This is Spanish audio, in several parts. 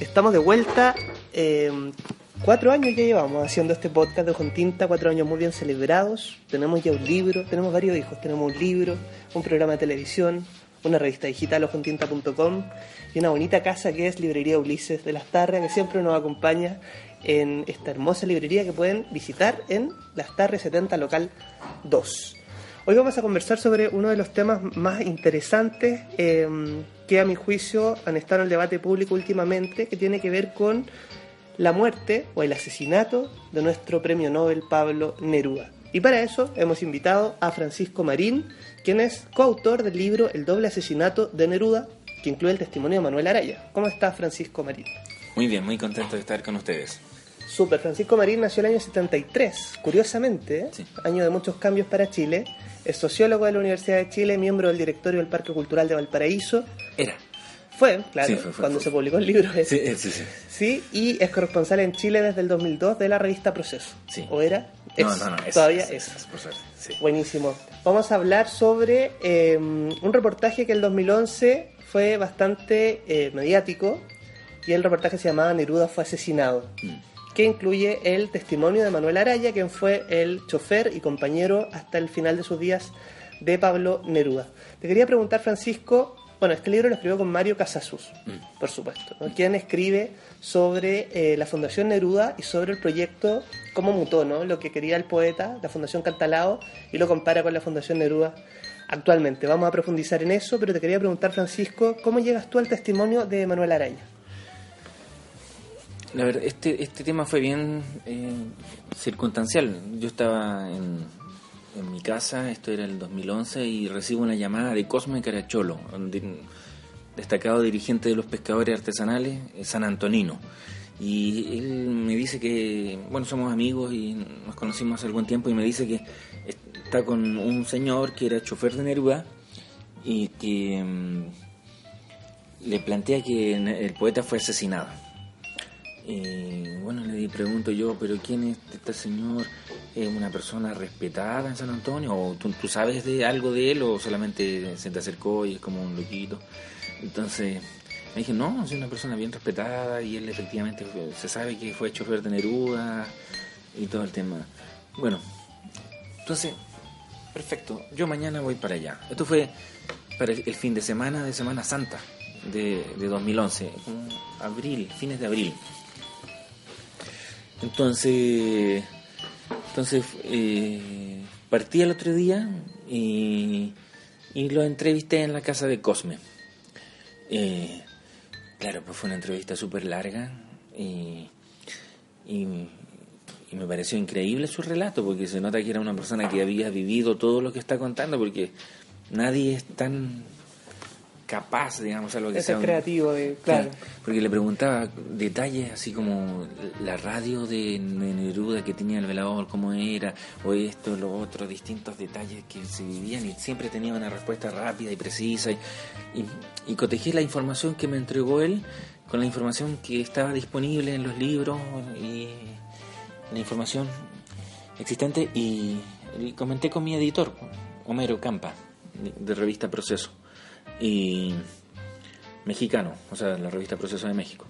Estamos de vuelta. eh, cuatro años ya llevamos haciendo este podcast de Con Tinta, cuatro años muy bien celebrados. Tenemos ya un libro, tenemos varios hijos. Tenemos un libro, un programa de televisión, una revista digital, ojontinta.com y una bonita casa que es Librería Ulises de las Tarrias, que siempre nos acompaña en esta hermosa librería que pueden visitar en Las Tarrias 70 Local 2. Hoy vamos a conversar sobre uno de los temas más interesantes eh, que a mi juicio han estado en el debate público últimamente, que tiene que ver con la muerte o el asesinato de nuestro premio Nobel Pablo Neruda. Y para eso hemos invitado a Francisco Marín, quien es coautor del libro El doble asesinato de Neruda, que incluye el testimonio de Manuel Araya. ¿Cómo está Francisco Marín? Muy bien, muy contento de estar con ustedes. Super, Francisco Marín nació el año 73, curiosamente. Sí. año de muchos cambios para Chile. Es sociólogo de la Universidad de Chile, miembro del directorio del Parque Cultural de Valparaíso. Era. Fue, claro, Sí, fue, fue, cuando fue. se publicó el libro. ese. Sí, sí, sí. Sí, y es corresponsal en Chile desde el 2002 de la revista Proceso. Sí. ¿O era? No, Es, no, no. es- todavía es, es. por. Sí. Buenísimo. Vamos a hablar sobre eh, un reportaje que el 2011 fue bastante eh, mediático y el reportaje se llamaba Neruda fue asesinado, Mm. Que incluye el testimonio de Manuel Araya, quien fue el chofer y compañero hasta el final de sus días de Pablo Neruda. Te quería preguntar, Francisco, bueno, este libro lo escribió con Mario Casasus, Mm. por supuesto, ¿no? quien escribe sobre eh, la Fundación Neruda y sobre el proyecto, cómo mutó, ¿no? Lo que quería el poeta, la Fundación Cantalao, y lo compara con la Fundación Neruda actualmente. Vamos a profundizar en eso, pero te quería preguntar, Francisco, ¿cómo llegas tú al testimonio de Manuel Araña? La verdad, este, este tema fue bien eh, circunstancial. Yo estaba en, en mi casa, esto era el 2011, y recibo una llamada de Cosme Caracholo, destacado dirigente de los pescadores artesanales eh, San Antonino. Y él me dice que, bueno, somos amigos y nos conocimos hace algún tiempo, y me dice que está con un señor que era chofer de Neruda y que mm, le plantea que el poeta fue asesinado. Y bueno, le pregunto yo, ¿pero quién es este señor? ¿Es una persona respetada en San Antonio? ¿O tú, sabes de algo de él o solamente se te acercó y es como un loquito? Entonces me dije, no, es una persona bien respetada y él efectivamente se sabe que fue chofer de Neruda y todo el tema. Bueno, entonces, perfecto, yo mañana voy para allá. Esto fue para el fin de semana de Semana Santa de, de 2011, como abril, fines de abril. Entonces, entonces eh, partí el otro día y, y lo entrevisté en la casa de Cosme. Eh, claro, pues fue una entrevista súper larga y, y, y me pareció increíble su relato porque se nota que era una persona que había vivido todo lo que está contando porque nadie es tan capaz, digamos, a lo que sea creativo, de, claro. porque le preguntaba detalles así como la radio de Neruda que tenía el velador, cómo era, o esto, lo otro, distintos detalles que se vivían y siempre tenía una respuesta rápida y precisa. Y, y, y cotejé la información que me entregó él con la información que estaba disponible en los libros y la información existente y, y comenté con mi editor, Homero Campa, de, de revista Proceso. Y mexicano, o sea, la revista Proceso de México.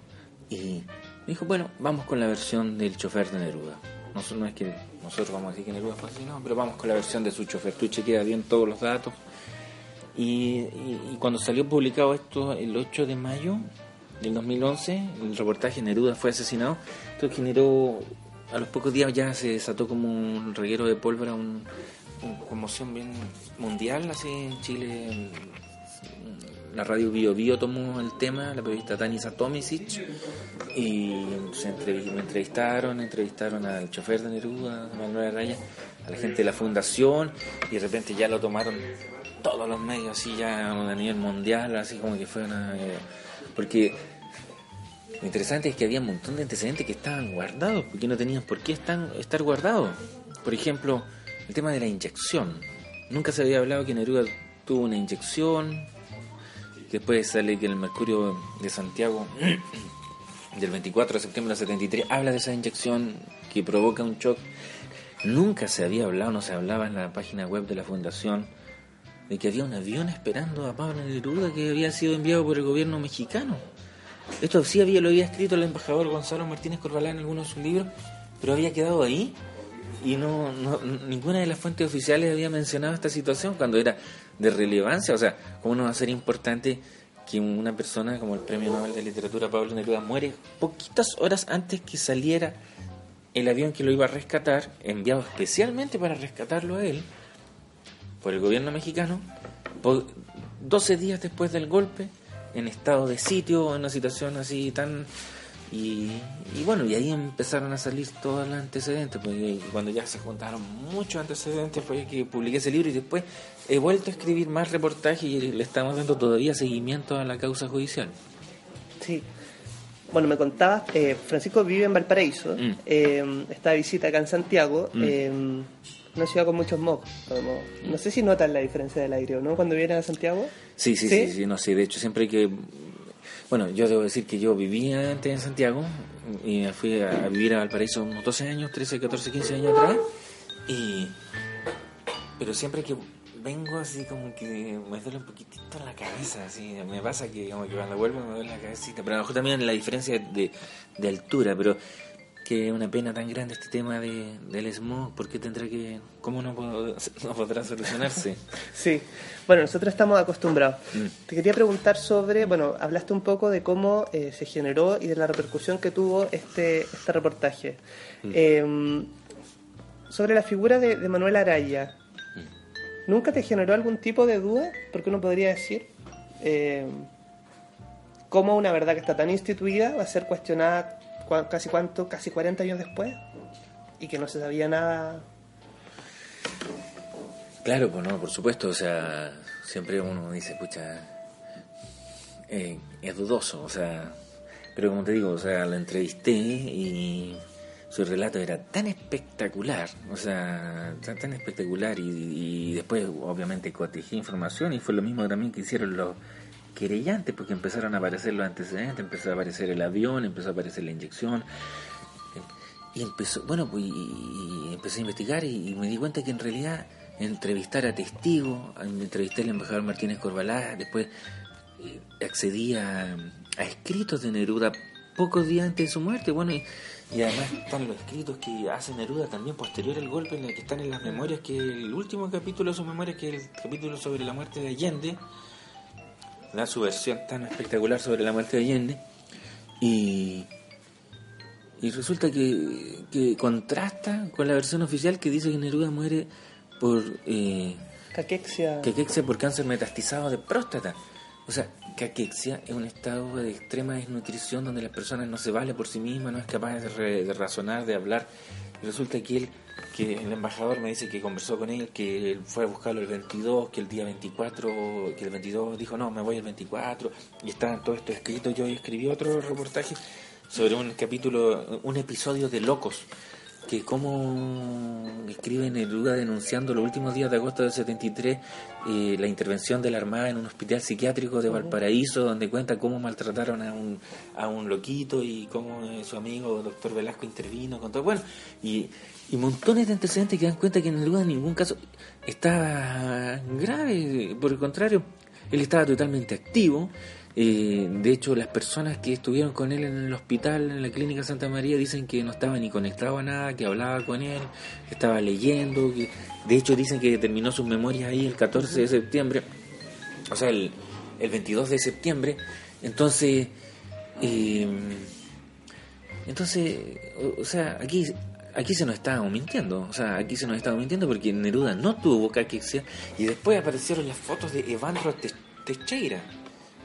Y dijo, bueno, vamos con la versión del chofer de Neruda. No, no es que nosotros vamos a decir que Neruda fue asesinado, pero vamos con la versión de su chofer. Tú chequeas bien todos los datos. Y, cuando salió publicado esto el 8 de mayo del 2011, el reportaje Neruda fue asesinado, esto generó, a los pocos días ya se desató como un reguero de pólvora, un- una conmoción bien mundial, así en Chile, la radio Bio Bio tomó el tema, la periodista Tanisa Tomisic, y se me entrevistaron, entrevistaron al chofer de Neruda, Manuel Araya, a la gente de la fundación, y de repente ya lo tomaron todos los medios, así ya a nivel mundial, así como que fue una... eh, porque lo interesante es que había un montón de antecedentes que estaban guardados, porque no tenían por qué están, estar guardados. Por ejemplo, el tema de la inyección. Nunca se había hablado que Neruda tuvo una inyección, Después sale que el Mercurio de Santiago del 24 de septiembre del 73 habla de esa inyección que provoca un shock. Nunca se había hablado, no se hablaba en la página web de la fundación de que había un avión esperando a Pablo Neruda que había sido enviado por el gobierno mexicano. Esto sí había, lo había escrito el embajador Gonzalo Martínez Corbalán en algunos de sus libros, pero había quedado ahí y no, no, ninguna de las fuentes oficiales había mencionado esta situación cuando era de relevancia. O sea, ¿cómo no va a ser importante que una persona como el Premio Nobel de Literatura Pablo Neruda muere poquitas horas antes que saliera el avión que lo iba a rescatar, enviado especialmente para rescatarlo a él por el gobierno mexicano, 12 días después del golpe, en estado de sitio, en una situación así tan y, bueno, y ahí empezaron a salir todos los antecedentes, pues cuando ya se juntaron muchos antecedentes fue que publiqué ese libro y después he vuelto a escribir más reportajes y le estamos dando todavía seguimiento a la causa judicial. Sí. Bueno, me contabas, eh, Francisco vive en Valparaíso, mm. eh, está de visita acá en Santiago, mm. eh, una ciudad con muchos mocos. No sé si notan la diferencia del aire, ¿no? Cuando vienen a Santiago. Sí, sí, sí, sí, no sé. De hecho, siempre hay que bueno, yo debo decir que yo vivía antes en Santiago y me fui a, vivir a Valparaíso unos 12 años, 13, 14, 15 años atrás. Y, pero siempre que vengo así como que me duele un poquitito la cabeza, así me pasa que como que cuando vuelvo me duele la cabecita, pero a lo mejor también la diferencia de, de altura, pero que una pena tan grande este tema de, del smog, porque tendrá que, cómo no, no podrá solucionarse? sí, bueno, nosotros estamos acostumbrados. Mm. Te quería preguntar sobre, bueno, hablaste un poco de cómo eh, se generó y de la repercusión que tuvo este, este reportaje. Mm. Em, sobre la figura de, Manuel Araya, mm. ¿nunca te generó algún tipo de duda? Porque uno podría decir... Em, cómo una verdad que está tan instituida va a ser cuestionada casi cuánto, casi 40 años después, y que no se sabía nada. Claro, pues no, por supuesto, o sea, siempre uno dice, pucha, eh, es dudoso, o sea, pero como te digo, o sea, la entrevisté y su relato era tan espectacular, o sea, tan, espectacular y, y, después obviamente cotejé información y fue lo mismo también que hicieron los querellante, porque empezaron a aparecer los antecedentes, empezó a aparecer el avión, empezó a aparecer la inyección. Y empezó, bueno, pues y, empecé a investigar y, me di cuenta que en realidad entrevistar a testigos, entrevisté al embajador Martínez Corbalá, después eh, accedí a, escritos de Neruda pocos días antes de su muerte, bueno, y, y, además están los escritos que hace Neruda también posterior al golpe, en el que están en las memorias, que el último capítulo de sus memorias, que es el capítulo sobre la muerte de Allende, da su versión tan espectacular sobre la muerte de Allende y, y resulta que, que contrasta con la versión oficial que dice que Neruda muere por eh, caquexia. caquexia por cáncer metastizado de próstata. O sea, caquexia es un estado de extrema desnutrición donde la persona no se vale por sí misma, no es capaz de, de razonar, de hablar. Y resulta que él que el embajador me dice que conversó con él, que él fue a buscarlo el 22, que el día 24, que el 22 dijo, no, me voy el 24, y está todo esto escrito. Yo escribí otro reportaje sobre un capítulo, un episodio de Locos, que como escribe Neruda denunciando los últimos días de agosto del 73 eh, la intervención de la Armada en un hospital psiquiátrico de Valparaíso, donde cuenta cómo maltrataron a un, a un loquito y cómo eh, su amigo doctor Velasco intervino con todo. Bueno, y y montones de antecedentes que dan cuenta que en en ningún caso estaba grave, por el contrario, él estaba totalmente activo. Eh, de hecho, las personas que estuvieron con él en el hospital, en la clínica Santa María, dicen que no estaba ni conectado a nada, que hablaba con él, que estaba leyendo. Que, de hecho, dicen que terminó sus memorias ahí el 14 de septiembre, o sea, el, el 22 de septiembre. Entonces, eh, entonces, o sea, aquí aquí se nos está mintiendo. O sea, aquí se nos está mintiendo porque Neruda no tuvo caquexia y después aparecieron las fotos de Evandro Teixeira.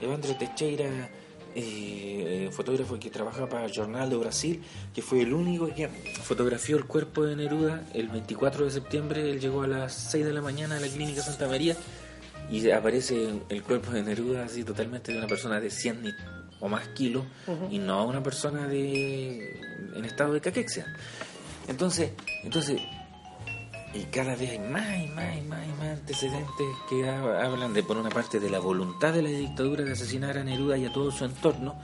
Evandro Teixeira, eh, fotógrafo que trabajaba para el Jornal de Brasil, que fue el único que fotografió el cuerpo de Neruda el 24 de septiembre. Él llegó a las 6 de la mañana a la clínica Santa María y aparece el cuerpo de Neruda así totalmente de una persona de 100 o más kilos y no una persona de en estado de caquexia. Entonces, entonces, y cada vez hay más y más y más y más antecedentes que hablan de, por una parte, de la voluntad de la dictadura de asesinar a Neruda y a todo su entorno,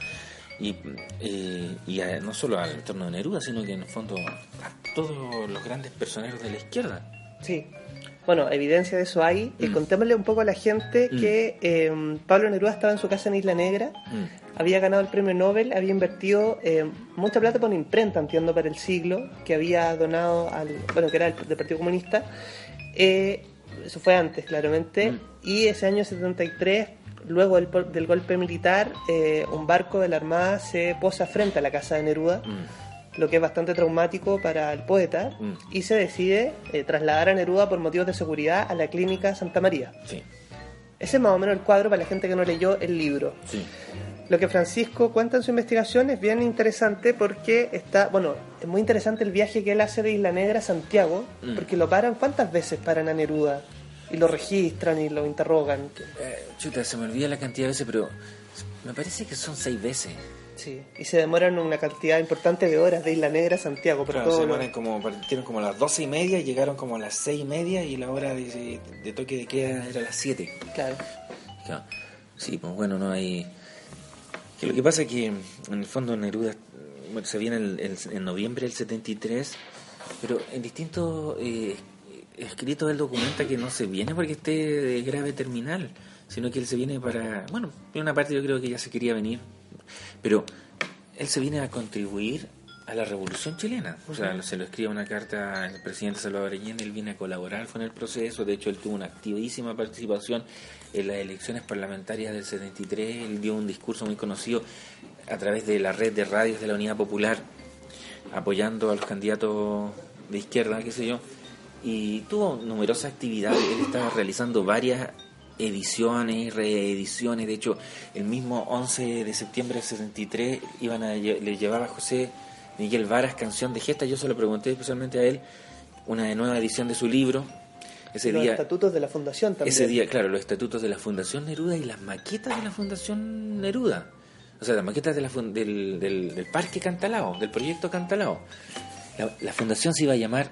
y, eh, y no solo al entorno de Neruda, sino que en el fondo a todos los grandes personeros de la izquierda. Sí. Bueno, evidencia de eso hay. Eh, Mm. contémosle un poco a la gente Mm. que eh, Pablo Neruda estaba en su casa en Isla Negra, Mm. había ganado el premio Nobel, había invertido eh, mucha plata por una imprenta, entiendo, para el siglo, que había donado al, bueno, que era el, del Partido Comunista. Eh, eso fue antes, claramente. Mm. Y ese año 73, luego del, del golpe militar, eh, un barco de la Armada se posa frente a la casa de Neruda Mm. Lo que es bastante traumático para el poeta, Mm. y se decide eh, trasladar a Neruda por motivos de seguridad a la clínica Santa María. Sí, Ese es más o menos el cuadro para la gente que no leyó el libro. sí. Lo que Francisco cuenta en su investigación es bien interesante porque está, bueno, es muy interesante el viaje que él hace de Isla Negra a Santiago, Mm. porque lo paran, ¿cuántas veces paran a Neruda? Y lo registran y lo interrogan. Eh, chuta, se me olvida la cantidad de veces, pero me parece que son seis veces. Sí, y se demoran una cantidad importante de horas de Isla Negra a Santiago. Por Claro, todo se lo- ponen como, partieron como a las doce y media, llegaron como a las seis y media y la hora de, de toque de queda era a las siete. Claro. Claro. Sí, pues bueno, no hay... Que lo que pasa es que en el fondo Neruda bueno, se viene el- el- en noviembre del 73, pero en distintos eh, escritos él documenta que no se viene porque esté de grave terminal, sino que él se viene para... Bueno, en una parte yo creo que ya se quería venir, pero él se viene a contribuir a la revolución chilena. O sea, se lo escribe una carta al presidente Salvador Allende, él viene a colaborar con el proceso, de hecho él tuvo una activísima participación en las elecciones parlamentarias del 73, él dio un discurso muy conocido a través de la red de radios de la Unidad Popular, apoyando a los candidatos de izquierda, qué sé yo, y tuvo numerosas actividades, él estaba realizando varias ediciones, reediciones, de hecho el mismo 11 de septiembre del 73 iban a, le llevaba a José Miguel Varas canción de gesta, yo se lo pregunté especialmente a él, una nueva edición de su libro, ese los día... estatutos de la fundación también. Ese día, claro, los estatutos de la Fundación Neruda y las maquetas de la Fundación Neruda. O sea, las maquetas de la del, del, del Parque Cantalao, del proyecto Cantalao. La, la fundación se iba a llamar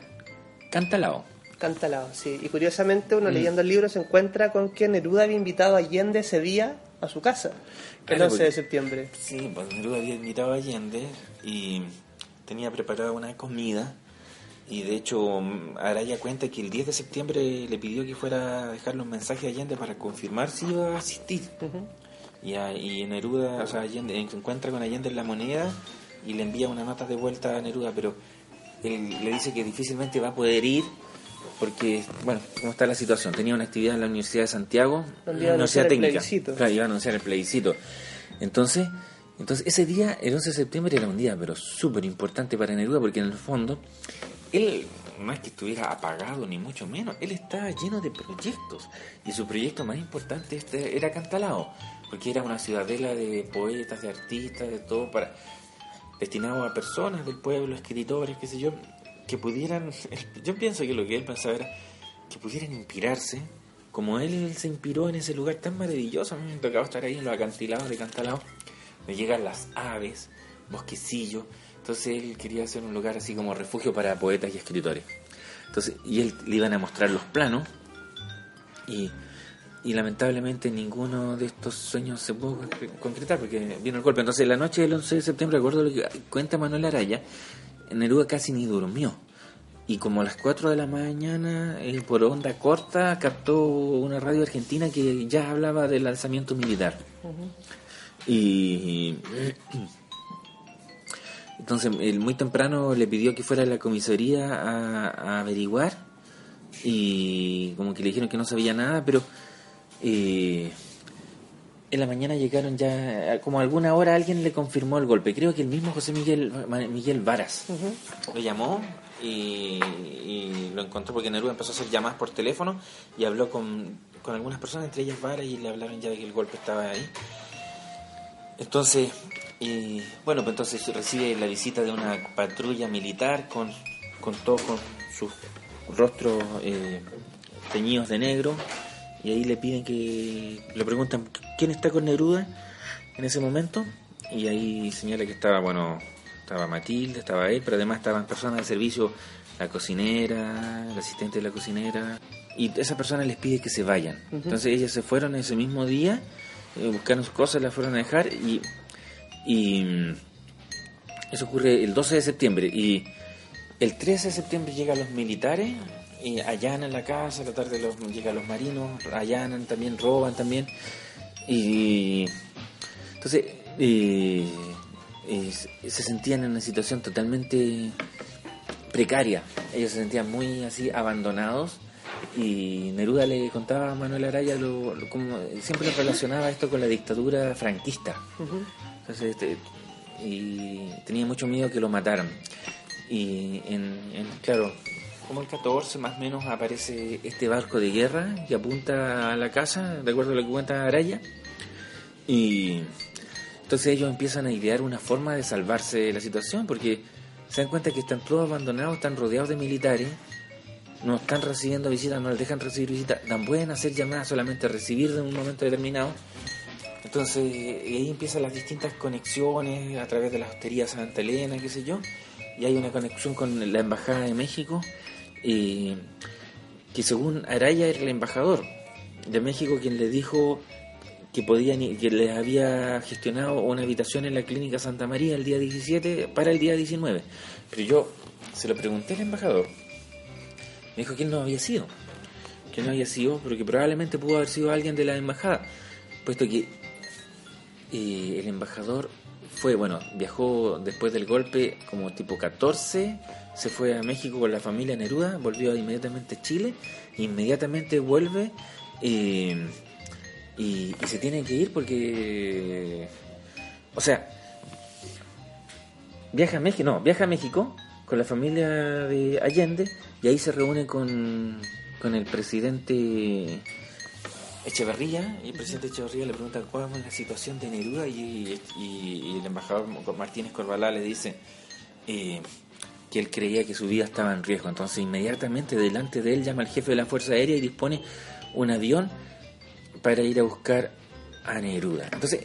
Cantalao. Cantalao, sí. Y curiosamente uno Mm. leyendo el libro se encuentra con que Neruda había invitado a Allende ese día a su casa, el Claro, 11 de porque- septiembre. Sí, pues Neruda había invitado a Allende y tenía preparada una comida. Y de hecho, Araya cuenta que el 10 de septiembre le pidió que fuera a dejarle un mensaje a Allende para confirmar si iba a asistir. Ujú. Y, a- y Neruda, o sea, Allende, se encuentra con Allende en la moneda y le envía una nota de vuelta a Neruda, pero él le dice que difícilmente va a poder ir porque, bueno, ¿cómo está la situación? Tenía una actividad en la Universidad de Santiago, Donde iba a Universidad Técnica. plebiscito. Claro, iba a anunciar el plebiscito. Entonces, entonces ese día, el 11 de septiembre, era un día pero súper importante para Neruda porque en el fondo, él no es que estuviera apagado ni mucho menos, él estaba lleno de proyectos y su proyecto más importante este era Cantalao, porque era una ciudadela de poetas, de artistas, de todo para destinado a personas del pueblo, escritores, qué sé yo, que pudieran, yo pienso que lo que él pensaba era que pudieran inspirarse, como él se inspiró en ese lugar tan maravilloso, a mí me tocaba estar ahí en los acantilados de Cantalao, me llegan las aves, bosquecillos, entonces él quería hacer un lugar así como refugio para poetas y escritores. Entonces, y él le iban a mostrar los planos y, y lamentablemente ninguno de estos sueños se pudo concre- concretar porque vino el golpe. Entonces, la noche del 11 de septiembre, recuerdo lo que cuenta Manuel Araya, Neruda casi ni durmió. Y como a las 4 de la mañana, eh, por onda corta, captó una radio argentina que ya hablaba del alzamiento militar. Y entonces él muy temprano le pidió que fuera a la comisaría a, a averiguar y como que le dijeron que no sabía nada, pero eh, en la mañana llegaron ya, como a alguna hora alguien le confirmó el golpe. Creo que el mismo José Miguel, Miguel Varas lo llamó y, y lo encontró porque Neruda empezó a hacer llamadas por teléfono y habló con, con algunas personas, entre ellas Varas, y le hablaron ya de que el golpe estaba ahí. Entonces, y, bueno, pues entonces recibe la visita de una patrulla militar con, con todos con sus rostros eh, teñidos de negro y ahí le piden que le preguntan quién está con Neruda en ese momento y ahí señala que estaba bueno estaba Matilde estaba él pero además estaban personas de servicio la cocinera el asistente de la cocinera. Y esa persona les pide que se vayan. Entonces ellas se fueron ese mismo día eh, buscaron sus cosas las fueron a dejar y y mm, eso ocurre el 12 de septiembre. Y el 13 de septiembre llegan los militares eh, allanan la casa, a la tarde los, llegan los marinos, allanan también, roban también. Y entonces eh, eh, se sentían en una situación totalmente precaria. Ellos se sentían muy así abandonados y Neruda le contaba a Manuel Araya lo, como siempre relacionaba esto con la dictadura franquista. Entonces, este, y tenía mucho miedo que lo mataran. Y en, claro, como el 14 más o menos aparece este barco de guerra que apunta a la casa, de acuerdo a lo que cuenta Araya. Y entonces ellos empiezan a idear una forma de salvarse de la situación porque se dan cuenta que están todos abandonados, están rodeados de militares, no están recibiendo visitas, no les dejan recibir visitas, dan pueden hacer llamadas solamente recibir de un momento determinado. Entonces ahí empiezan las distintas conexiones a través de la hostería Santa Elena, qué sé yo, y hay una conexión con la Embajada de México, que según Araya era el embajador de México quien le dijo que podían que les había gestionado una habitación en la clínica Santa María el día 17 para el día 19. Pero yo se lo pregunté al embajador. Me dijo que él no había sido. Que no había sido, pero que probablemente pudo haber sido alguien de la embajada. Puesto que eh, el embajador fue, bueno, viajó después del golpe como tipo 14, se fue a México con la familia Neruda, volvió inmediatamente a Chile, inmediatamente vuelve. Eh, y, se tiene que ir porque, o sea, viaja a México, no, viaja a México con la familia de Allende y ahí se reúne con, con el presidente Echeverría y el presidente Echeverría le pregunta cuál es la situación de Neruda y, y, el embajador Martínez Corbalá le dice eh, que él creía que su vida estaba en riesgo. Entonces inmediatamente delante de él llama al jefe de la Fuerza Aérea y dispone un avión para ir a buscar a Neruda. Entonces,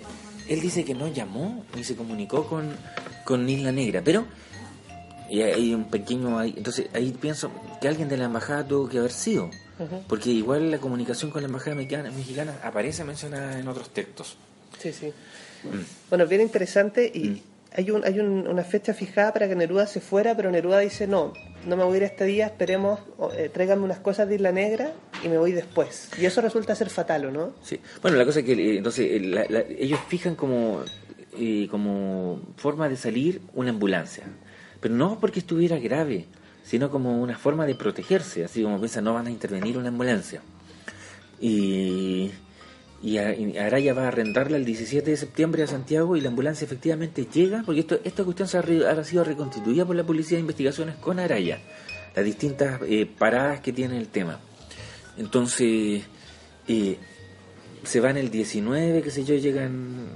él dice que no llamó ni se comunicó con, con Isla Negra, pero y hay un pequeño... Entonces, ahí pienso que alguien de la embajada tuvo que haber sido, porque igual la comunicación con la embajada mexicana, aparece mencionada en otros textos. Sí, sí. Mm. Bueno, bien interesante y... Mm hay, un, hay una fecha fijada para que Neruda se fuera, pero Neruda dice, no, no me voy a ir este día, esperemos, eh, tráiganme unas cosas de Isla Negra y me voy después. Y eso resulta ser fatal, ¿o no? Sí. Bueno, la cosa es que eh, entonces eh, ellos fijan como, como forma de salir una ambulancia, pero no porque estuviera grave, sino como una forma de protegerse, así como piensan, no van a intervenir una ambulancia. Y y, Araya va a arrendarla el 17 de septiembre a Santiago y la ambulancia efectivamente llega, porque esto, esta cuestión se ha, sido reconstituida por la Policía de Investigaciones con Araya, las distintas eh, paradas que tiene el tema. Entonces, eh, se van el 19, qué sé yo, llegan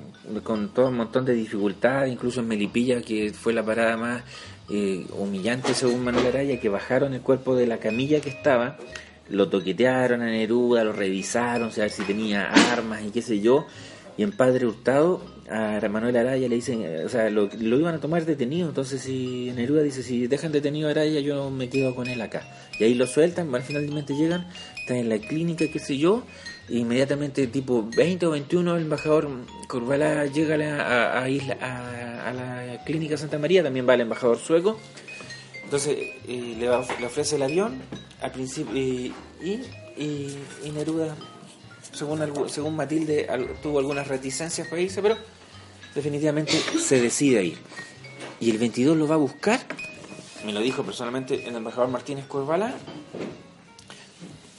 con todo un montón de dificultades, incluso en Melipilla, que fue la parada más eh, humillante según Manuel Araya, que bajaron el cuerpo de la camilla que estaba lo toquetearon a Neruda, lo revisaron, a ver si tenía armas y qué sé yo. Y en Padre Hurtado, a Manuel Araya le dicen, o sea, lo, iban a tomar detenido. Entonces, si Neruda dice, si dejan detenido a Araya, yo me quedo con él acá. Y ahí lo sueltan, al finalmente llegan, están en la clínica, qué sé yo. E inmediatamente, tipo 20 o 21, el embajador Corvalá llega a la, a, isla, a, la clínica Santa María, también va el embajador sueco. Entonces, eh, le, le ofrece el avión al principio y, Neruda según según Matilde tuvo algunas reticencias para irse pero definitivamente se decide a ir. Y el 22 lo va a buscar me lo dijo personalmente el embajador Martínez Corvala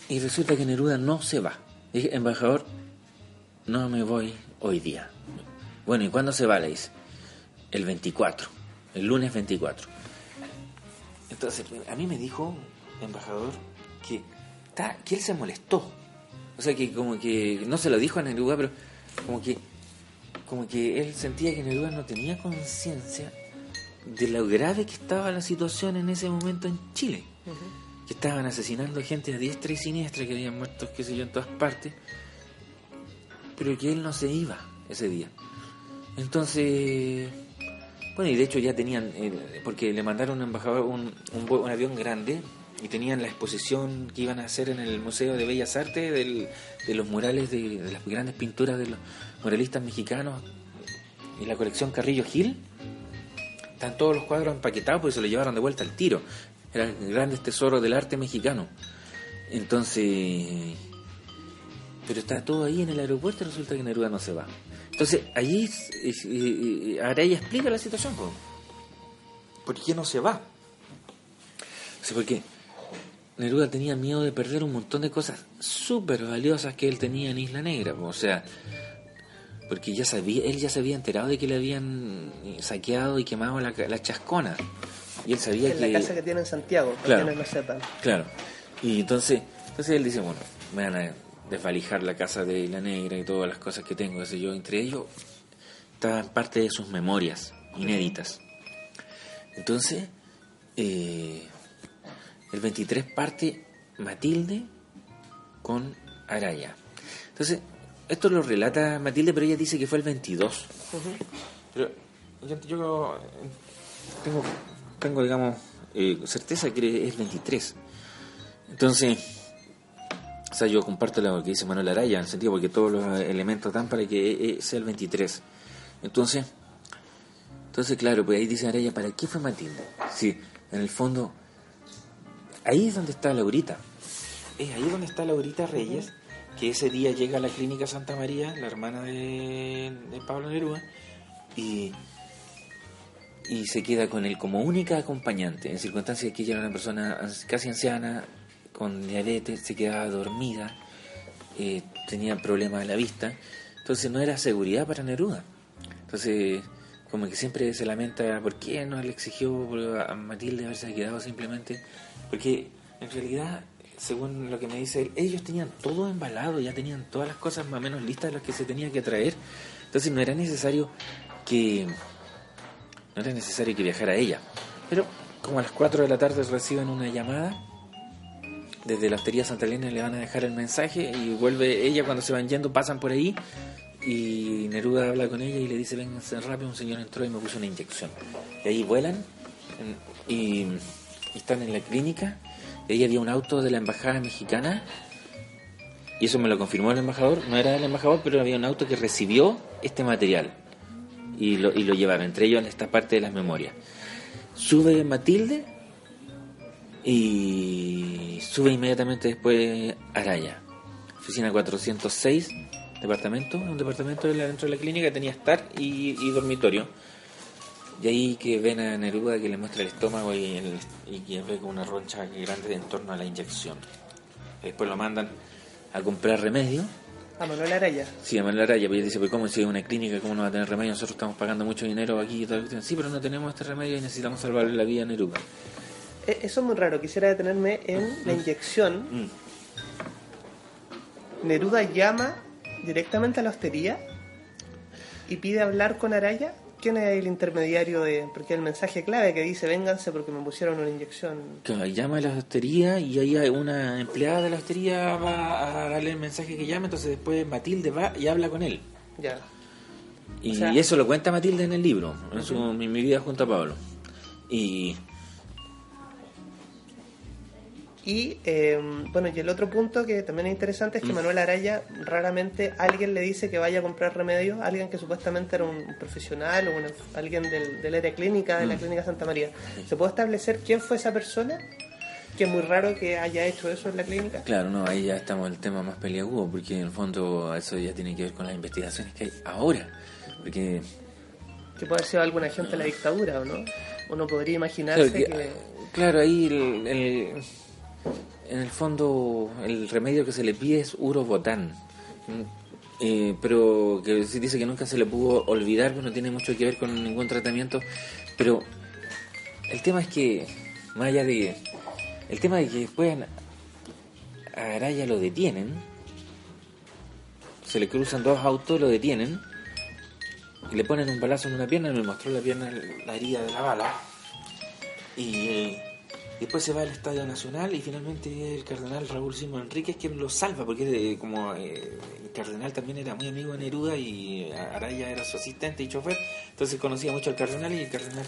y resulta que Neruda no se va. Dije embajador no me voy hoy día bueno y cuándo se va le dice el 24 el lunes 24 entonces a mí me dijo embajador que, que él se molestó. O sea, que como que no se lo dijo a Neruda, pero como que, como que él sentía que Neruda no tenía conciencia de lo grave que estaba la situación en ese momento en Chile. Que estaban asesinando gente a diestra y siniestra, que habían muerto, qué sé yo, en todas partes. Pero que él no se iba ese día. Entonces, bueno, y de hecho ya tenían, eh, porque le mandaron un embajador un, un avión grande y tenían la exposición que iban a hacer en el Museo de Bellas Artes de los murales de, las grandes pinturas de los muralistas mexicanos y la colección Carrillo Gil. Están todos los cuadros empaquetados porque se los llevaron de vuelta al tiro. Eran grandes tesoros del arte mexicano. Entonces, pero está todo ahí en el aeropuerto y resulta que Neruda no se va. Entonces, allí Araya explica la situación. ¿Por qué no se va? O porque Neruda tenía miedo de perder un montón de cosas súper valiosas que él tenía en Isla Negra. O sea, porque ya sabía, él ya se había enterado de que le habían saqueado y quemado la, la chascona. Y él sabía en que... la casa que tiene en Santiago, para claro, no sepan. Claro. Y entonces, entonces él dice, bueno, me van a desvalijar la casa de la negra y todas las cosas que tengo, ese yo. Entre ellos está parte de sus memorias inéditas. Entonces, eh, el 23 parte Matilde con Araya. Entonces, esto lo relata Matilde, pero ella dice que fue el 22. Pero yo, tengo, tengo, digamos, eh, certeza que es 23. Entonces, o sea, yo comparto lo que dice Manuel Araya, en el sentido porque todos los elementos dan para que eh, sea el 23. Entonces, entonces claro, pues ahí dice Araya, ¿para qué fue Matilde? Sí, en el fondo, ahí es donde está Laurita. Es ahí donde está Laurita Reyes que ese día llega a la clínica Santa María, la hermana de, Pablo Neruda, y, y se queda con él como única acompañante, en circunstancias que ella era una persona casi anciana, con diabetes, se quedaba dormida, eh, tenía problemas de la vista, entonces no era seguridad para Neruda. Entonces, como que siempre se lamenta por qué no le exigió a Matilde haberse quedado simplemente, porque en realidad según lo que me dice él, ellos tenían todo embalado, ya tenían todas las cosas más o menos listas de las que se tenía que traer. Entonces no era necesario que no era necesario que viajara ella. Pero como a las 4 de la tarde reciben una llamada, desde la hostería Santa Elena le van a dejar el mensaje y vuelve ella cuando se van yendo, pasan por ahí y Neruda habla con ella y le dice, ven rápido, un señor entró y me puso una inyección. Y ahí vuelan y están en la clínica ahí había un auto de la embajada mexicana y eso me lo confirmó el embajador, no era el embajador, pero había un auto que recibió este material y lo, y lo llevaron, entre ellos esta parte de las memorias. Sube Matilde y sube inmediatamente después Araya, oficina 406, departamento, un departamento dentro de la clínica tenía estar y dormitorio y ahí que ven a Neruda que le muestra el estómago y, que ve con una roncha grande en torno a la inyección. Después lo mandan a comprar remedio. ¿A Manuel Araya? Sí, a Manuel Araya. Pues dice, pues ¿cómo si es una clínica, cómo no va a tener remedio? Nosotros estamos pagando mucho dinero aquí y tal. Sí, pero no tenemos este remedio y necesitamos salvarle la vida a Neruda. E, eso es muy raro. Quisiera detenerme en la inyección. Neruda llama directamente a la hostería y pide hablar con Araya ¿Quién es el intermediario de.? Porque el mensaje clave que dice: vénganse porque me pusieron una inyección. Que llama a la hostería y ahí hay una empleada de la hostería va a darle el mensaje que llama, entonces después Matilde va y habla con él. Ya. Y, eso lo cuenta Matilde en el libro, en, su, en mi vida junto a Pablo. Y y eh, bueno, y el otro punto que también es interesante es que mm. Manuel Araya raramente alguien le dice que vaya a comprar remedios, alguien que supuestamente era un profesional o alguien del, del, área clínica de la mm. clínica Santa María. ¿Se puede establecer quién fue esa persona? Que es muy raro que haya hecho eso en la clínica. Claro, no, ahí ya estamos en el tema más peliagudo, porque en el fondo eso ya tiene que ver con las investigaciones que hay ahora. Porque. Que puede haber sido algún agente de la dictadura, ¿o no? Uno podría imaginarse que. Claro, ahí el en el fondo el remedio que se le pide es urobotán. Eh, pero que se dice que nunca se le pudo olvidar, pues no tiene mucho que ver con ningún tratamiento. Pero el tema es que, más allá de. El tema de que después a Araya lo detienen, se le cruzan dos autos, lo detienen, y le ponen un balazo en una pierna, me mostró la pierna, la herida de la bala, y Después se va al Estadio Nacional y finalmente el cardenal Raúl Simón Enríquez quien lo salva, porque como eh, el cardenal también era muy amigo de Neruda y Araya era su asistente y chofer, entonces conocía mucho al cardenal y el cardenal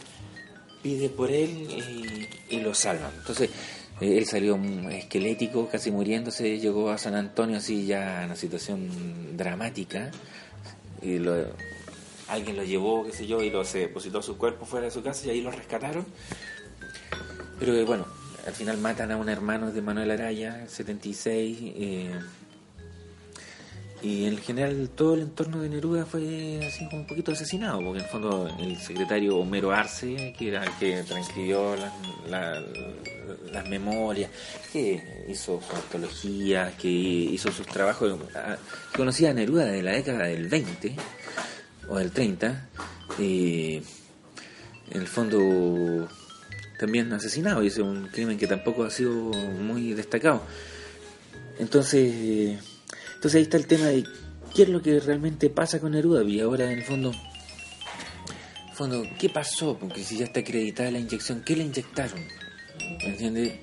pide por él y, lo salva. Entonces eh, él salió esquelético, casi muriéndose, llegó a San Antonio así ya en una situación dramática. Y alguien lo llevó, qué sé yo, y lo se depositó su cuerpo fuera de su casa y ahí lo rescataron pero bueno, al final matan a un hermano de Manuel Araya, 76. Eh, y en general todo el entorno de Neruda fue así como un poquito asesinado, porque en el fondo el secretario Homero Arce, que era el que transcribió las, memorias, que hizo su antología, que hizo sus trabajos, ah, conocía a Neruda de la década del 20 o del 30, en el fondo también asesinado, y es un crimen que tampoco ha sido muy destacado. Entonces entonces ahí está el tema de qué es lo que realmente pasa con Neruda y ahora en el fondo, fondo, ¿qué pasó? Porque si ya está acreditada la inyección, ¿qué le inyectaron? ¿Me entiendes?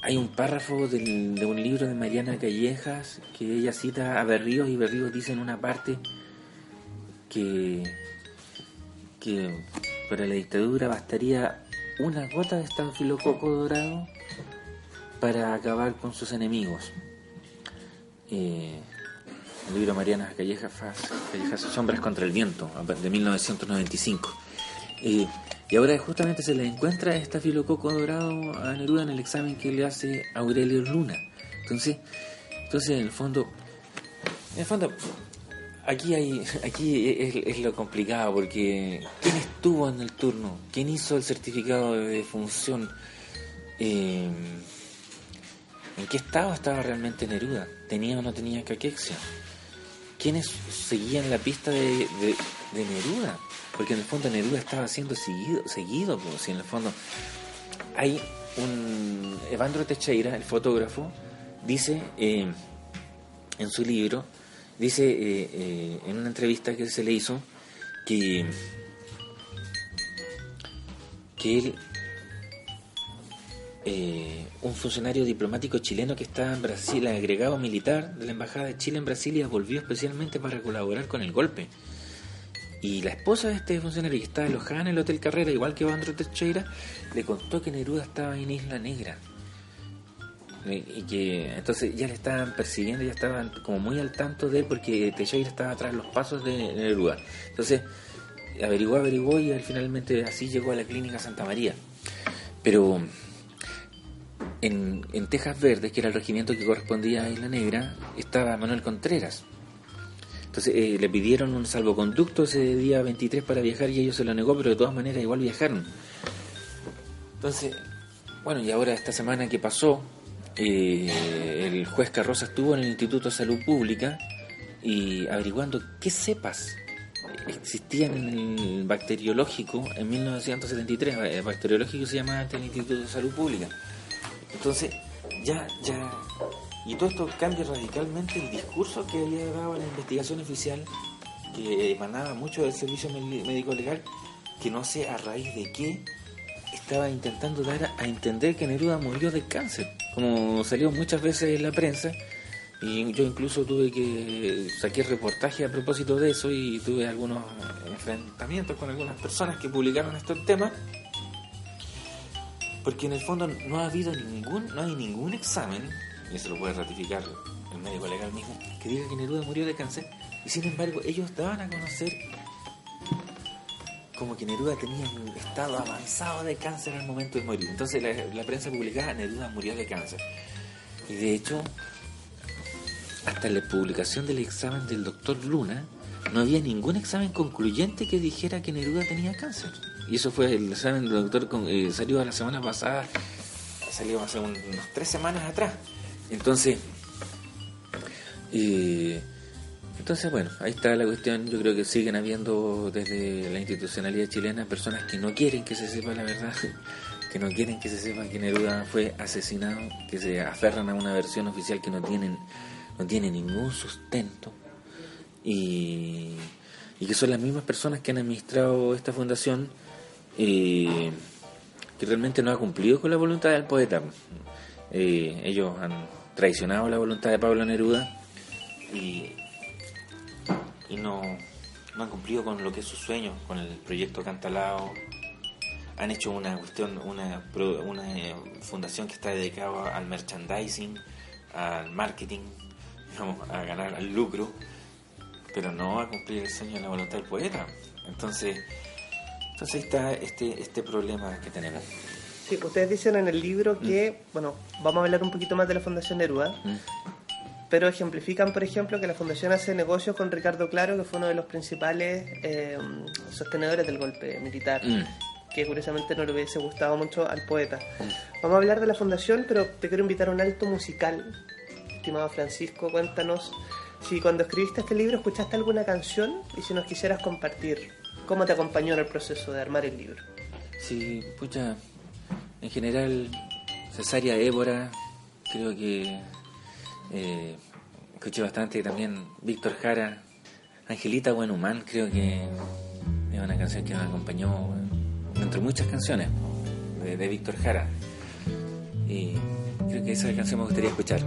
Hay un párrafo de un libro de Mariana Callejas que ella cita a Berríos y Berríos dice en una parte que, que para la dictadura bastaría una gota de estafilococo dorado para acabar con sus enemigos eh, el libro Mariana Callejas, Callejas Sombras contra el Viento, de 1995. Eh, y ahora justamente se le encuentra esta filococo dorado a Neruda en el examen que le hace Aurelio Luna. Entonces, entonces en el fondo, en el fondo, aquí hay, aquí es, lo complicado porque quién estuvo en el turno, quién hizo el certificado de función. Eh, ¿En qué estado estaba realmente Neruda? ¿Tenía o no tenía caquexia? ¿Quiénes seguían la pista de, Neruda? Porque en el fondo Neruda estaba siendo seguido, seguido pues, si en el fondo hay un... Evandro Techeira, el fotógrafo, dice eh, en su libro, dice eh, eh, en una entrevista que se le hizo que, que él eh, un funcionario diplomático chileno que estaba en Brasil, agregado militar de la Embajada de Chile en Brasilia, volvió especialmente para colaborar con el golpe. Y la esposa de este funcionario, que estaba alojada en el Hotel Carrera, igual que Bandro Teixeira, le contó que Neruda estaba en Isla Negra. Y que entonces ya le estaban persiguiendo, ya estaban como muy al tanto de él porque Teixeira estaba atrás los pasos de Neruda. Entonces averiguó, averiguó y finalmente así llegó a la clínica Santa María. Pero en, en Tejas Verdes, que era el regimiento que correspondía a Isla Negra, estaba Manuel Contreras. Entonces eh, le pidieron un salvoconducto ese día 23 para viajar y ellos se lo negó, pero de todas maneras igual viajaron. Entonces, bueno, y ahora esta semana que pasó, eh, el juez Carroza estuvo en el Instituto de Salud Pública y averiguando qué cepas existían en el bacteriológico en 1973. El bacteriológico se llamaba el Instituto de Salud Pública. Entonces, ya, ya. Y todo esto cambia radicalmente el discurso que había dado la investigación oficial, que emanaba mucho del servicio médico legal, que no sé a raíz de qué estaba intentando dar a entender que Neruda murió de cáncer, como salió muchas veces en la prensa. Y yo incluso tuve que saqué reportaje a propósito de eso y tuve algunos enfrentamientos con algunas personas que publicaron estos temas porque en el fondo no ha habido ningún, no hay ningún examen, y eso lo puede ratificar el médico legal mismo, que diga que Neruda murió de cáncer, y sin embargo ellos daban a conocer como que Neruda tenía un estado avanzado de cáncer al momento de morir. Entonces la, prensa publicaba Neruda murió de cáncer. Y de hecho, hasta la publicación del examen del doctor Luna, no había ningún examen concluyente que dijera que Neruda tenía cáncer. Y eso fue el examen del doctor, con, eh, salió la semana pasada, salió hace unas tres semanas atrás. Entonces, eh, entonces bueno, ahí está la cuestión. Yo creo que siguen habiendo desde la institucionalidad chilena personas que no quieren que se sepa la verdad, que no quieren que se sepa que Neruda fue asesinado, que se aferran a una versión oficial que no tienen, no tiene ningún sustento. Y, que son las mismas personas que han administrado esta fundación eh, que realmente no ha cumplido con la voluntad del poeta. Eh, ellos han traicionado la voluntad de Pablo Neruda y, y no, no, han cumplido con lo que es su sueño, con el proyecto Cantalao. Han hecho una cuestión, una, una eh, fundación que está dedicada al merchandising, al marketing, a ganar al lucro, pero no a cumplir el sueño de la voluntad del poeta. Entonces, entonces está este, este problema que tenemos. Sí, ustedes dicen en el libro que, bueno, vamos a hablar un poquito más de la Fundación Neruda, Mm. Pero ejemplifican, por ejemplo, que la Fundación hace negocios con Ricardo Claro, que fue uno de los principales eh, sostenedores del golpe militar, Mm. que curiosamente no le hubiese gustado mucho al poeta. Vamos a hablar de la Fundación, pero te quiero invitar a un alto musical. Estimado Francisco, cuéntanos si cuando escribiste este libro escuchaste alguna canción y si nos quisieras compartir cómo te acompañó en el proceso de armar el libro. Sí, pucha, en general, Cesárea Évora, creo que eh, escuché bastante también Víctor Jara, Angelita Buenhumán, creo que es una canción que me acompañó entre muchas canciones de, de Víctor Jara. Y creo que esa canción me gustaría escuchar.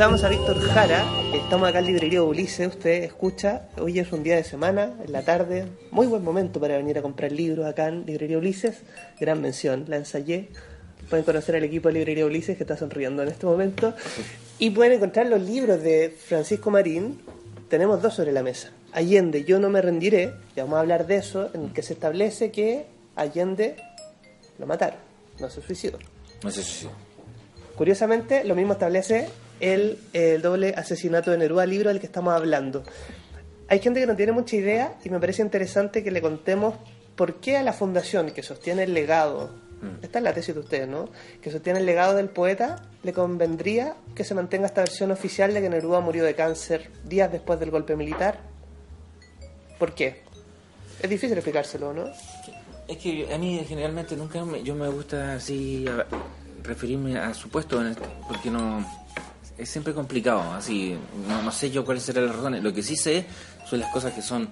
Escuchamos a Víctor Jara, estamos acá en Librería Ulises, usted escucha, hoy es un día de semana, en la tarde, muy buen momento para venir a comprar libros acá en Librería Ulises, gran mención, la ensayé, pueden conocer al equipo de Librería Ulises que está sonriendo en este momento, y pueden encontrar los libros de Francisco Marín, tenemos dos sobre la mesa, Allende, Yo no me rendiré, ya vamos a hablar de eso, en el que se establece que Allende lo mataron, no se suicidó. No sé si... Curiosamente, lo mismo establece el, el doble asesinato de Neruda, libro del que estamos hablando. Hay gente que no tiene mucha idea y me parece interesante que le contemos por qué a la fundación que sostiene el legado, esta es la tesis de ustedes, ¿no? Que sostiene el legado del poeta, le convendría que se mantenga esta versión oficial de que Neruda murió de cáncer días después del golpe militar. ¿Por qué? Es difícil explicárselo, ¿no? Es que a mí generalmente nunca me, yo me gusta así a- referirme a en el- porque no es siempre complicado, así no, sé yo cuáles serán las razones. Lo que sí sé son las cosas que son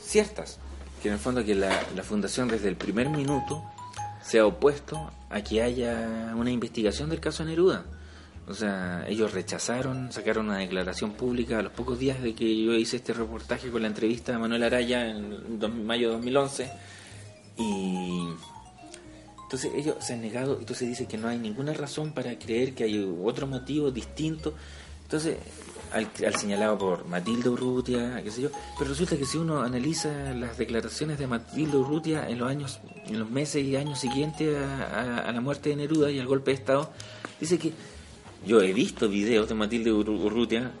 ciertas, que en el fondo que la, fundación desde el primer minuto se ha opuesto a que haya una investigación del caso Neruda. O sea, ellos rechazaron, sacaron una declaración pública a los pocos días de que yo hice este reportaje con la entrevista a Manuel Araya en mayo de 2011 y entonces ellos se han negado, entonces dice que no hay ninguna razón para creer que hay otro motivo distinto. Entonces, al, al señalado por Matilde Urrutia, qué sé yo, pero resulta que si uno analiza las declaraciones de Matilde Urrutia en los años, en los meses y años siguientes a, la muerte de Neruda y al golpe de Estado, dice que yo he visto videos de Matilde Ur- Urrutia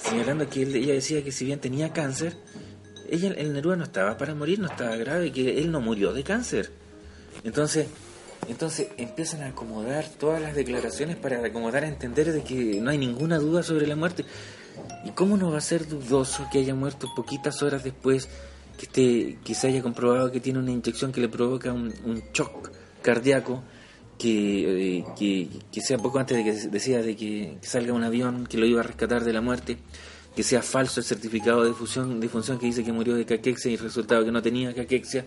señalando que él- ella decía que si bien tenía cáncer, ella, el Neruda no estaba para morir, no estaba grave, que él no murió de cáncer. Entonces, entonces empiezan a acomodar todas las declaraciones para acomodar a entender de que no hay ninguna duda sobre la muerte. ¿Y cómo no va a ser dudoso que haya muerto poquitas horas después, que esté, que se haya comprobado que tiene una inyección que le provoca un, shock cardíaco, que, eh, que, que sea poco antes de que decía de que, salga un avión que lo iba a rescatar de la muerte, que sea falso el certificado de función, de función que dice que murió de caquexia y resultado que no tenía caquexia?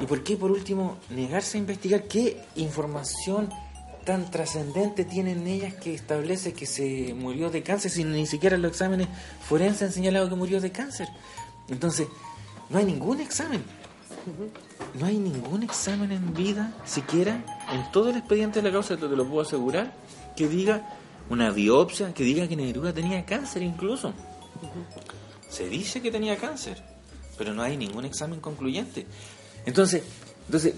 ¿Y por qué, por último, negarse a investigar qué información tan trascendente tienen ellas que establece que se murió de cáncer si ni siquiera los exámenes forenses han señalado que murió de cáncer? Entonces, no hay ningún examen. No hay ningún examen en vida, siquiera, en todo el expediente de la causa, te lo puedo asegurar, que diga una biopsia, que diga que Neruda tenía cáncer incluso. Se dice que tenía cáncer, pero no hay ningún examen concluyente. Entonces, entonces,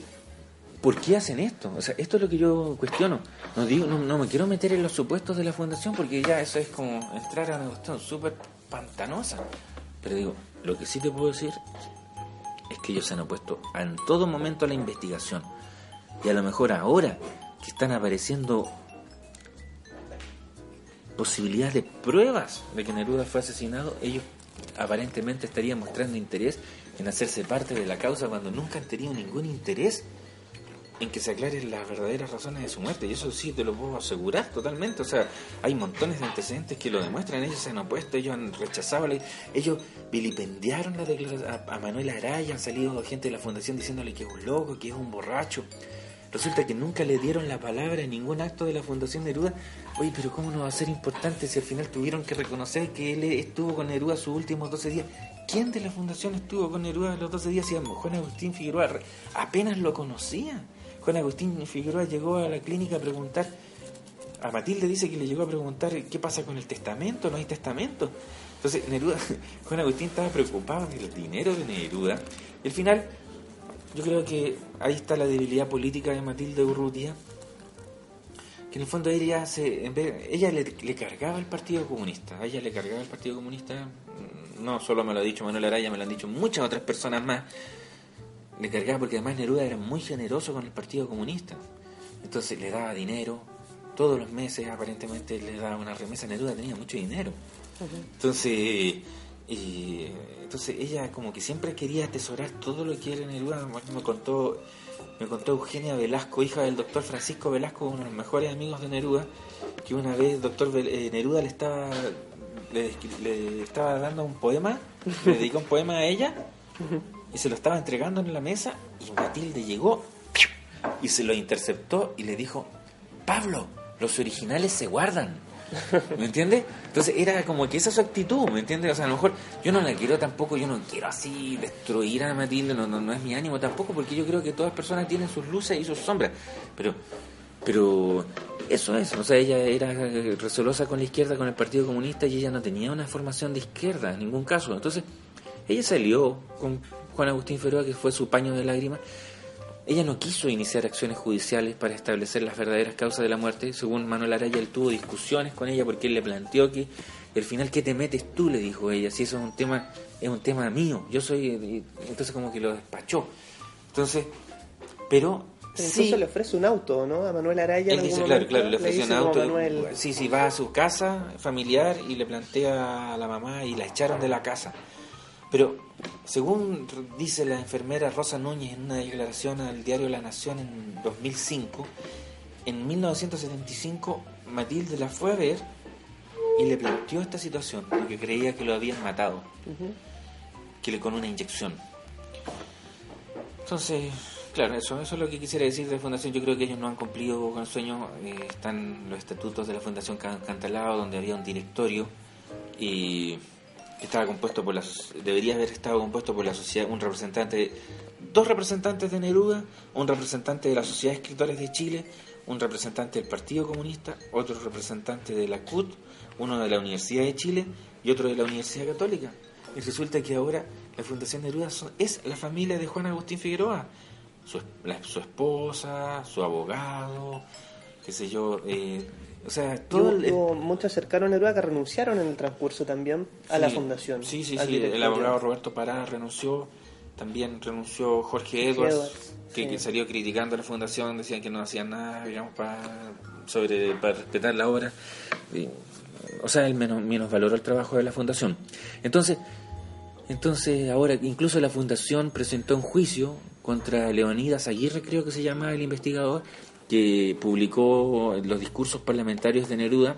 ¿por qué hacen esto? O sea, esto es lo que yo cuestiono. No digo, no, no me quiero meter en los supuestos de la fundación porque ya eso es como entrar a una cuestión súper pantanosa. Pero digo, lo que sí te puedo decir es que ellos se han opuesto en todo momento a la investigación. Y a lo mejor ahora que están apareciendo posibilidades de pruebas de que Neruda fue asesinado, ellos aparentemente estarían mostrando interés en hacerse parte de la causa cuando nunca han tenido ningún interés en que se aclaren las verdaderas razones de su muerte. Y eso sí te lo puedo asegurar totalmente. O sea, hay montones de antecedentes que lo demuestran. Ellos se han opuesto, ellos han rechazado, ellos vilipendiaron la declaración a, a Manuel Araya, han salido gente de la fundación diciéndole que es un loco, que es un borracho. Resulta que nunca le dieron la palabra en ningún acto de la Fundación Neruda. Oye, pero ¿cómo no va a ser importante si al final tuvieron que reconocer que él estuvo con Neruda sus últimos 12 días? ¿Quién de la Fundación estuvo con Neruda los 12 días? Si Juan Agustín Figueroa apenas lo conocía. Juan Agustín Figueroa llegó a la clínica a preguntar, a Matilde dice que le llegó a preguntar qué pasa con el testamento, no hay testamento. Entonces Neruda, Juan Agustín estaba preocupado del dinero de Neruda. Y al final yo creo que ahí está la debilidad política de Matilde Urrutia, que en el fondo ella se, en vez- ella le, cargaba el Partido Comunista, ella le cargaba el Partido Comunista, no solo me lo ha dicho Manuel Araya, me lo han dicho muchas otras personas más, le cargaba porque además Neruda era muy generoso con el Partido Comunista, entonces le daba dinero, todos los meses aparentemente le daba una remesa, Neruda tenía mucho dinero, entonces, y, entonces ella como que siempre quería atesorar todo lo que era Neruda. Me contó, me contó Eugenia Velasco, hija del doctor Francisco Velasco, uno de los mejores amigos de Neruda, que una vez el doctor eh, Neruda le estaba, le, estaba dando un poema, le dedicó un poema a ella y se lo estaba entregando en la mesa y Matilde llegó y se lo interceptó y le dijo, Pablo, los originales se guardan. ¿Me entiendes? Entonces era como que esa es su actitud, ¿me entiendes? O sea, a lo mejor yo no la quiero tampoco, yo no quiero así destruir a Matilde, no, no, no es mi ánimo tampoco, porque yo creo que todas las personas tienen sus luces y sus sombras. Pero, pero eso es, o sea, ella era resolosa con la izquierda, con el Partido Comunista, y ella no tenía una formación de izquierda en ningún caso. Entonces, ella salió con Juan Agustín Feroa, que fue su paño de lágrimas. Ella no quiso iniciar acciones judiciales para establecer las verdaderas causas de la muerte. Según Manuel Araya, él tuvo discusiones con ella porque él le planteó que al final, ¿qué te metes tú? Le dijo ella. Si eso es un tema, es un tema mío. Yo soy. Entonces, como que lo despachó. Entonces, pero Sí, Incluso le ofrece un auto, ¿no? A Manuel Araya. él dice, claro, claro, le ofreció un dice como auto. Manuel, Sí, sí, va a su casa familiar y le plantea a la mamá y la echaron de la casa. Pero, según dice la enfermera Rosa Núñez en una declaración al diario La Nación en 2005, en 1975 Matilde la fue a ver y le planteó esta situación, porque creía que lo habían matado, que le con una inyección. Entonces, claro, eso, eso es lo que quisiera decir de la Fundación. Yo creo que ellos no han cumplido con el sueño. Eh, están los estatutos de la Fundación Can- Cantalao, donde había un directorio y estaba compuesto por las. Debería haber estado compuesto por la sociedad, un representante, dos representantes de Neruda, un representante de la Sociedad de Escritores de Chile, un representante del Partido Comunista, otro representante de la CUT, uno de la Universidad de Chile y otro de la Universidad Católica. Y resulta que ahora la Fundación Neruda es la familia de Juan Agustín Figueroa. Su, la- su esposa, su abogado, qué sé yo. eh, o sea, todo el, Hubo muchos cercanos a Neruda que renunciaron en el transcurso también a la fundación. Sí, sí, sí. El abogado Roberto Pará renunció. También renunció Jorge Jorge Edwards, Edwards, que, sí. que salió criticando a la fundación, decían que no hacían nada, digamos, para, sobre, para respetar la obra. Y, o sea, él menos, menos valoró el trabajo de la fundación. Entonces, entonces ahora incluso la fundación presentó un juicio contra Leonidas Aguirre, creo que se llama el investigador, que publicó los discursos parlamentarios de Neruda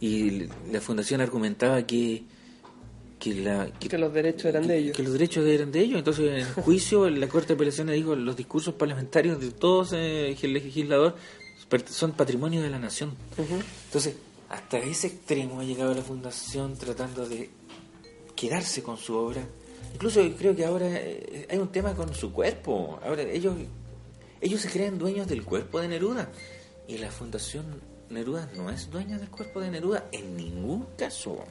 y la fundación argumentaba que que, la, que, Que los derechos eran de ellos. que los derechos eran de ellos. Entonces, en el juicio, la Corte de Apelaciones dijo los discursos parlamentarios de todos eh, el legislador son patrimonio de la nación. Entonces, hasta ese extremo ha llegado la fundación tratando de quedarse con su obra. Incluso creo que ahora eh, hay un tema con su cuerpo. Ahora ellos ellos se creen dueños del cuerpo de Neruda y la fundación Neruda no es dueña del cuerpo de Neruda en ningún caso.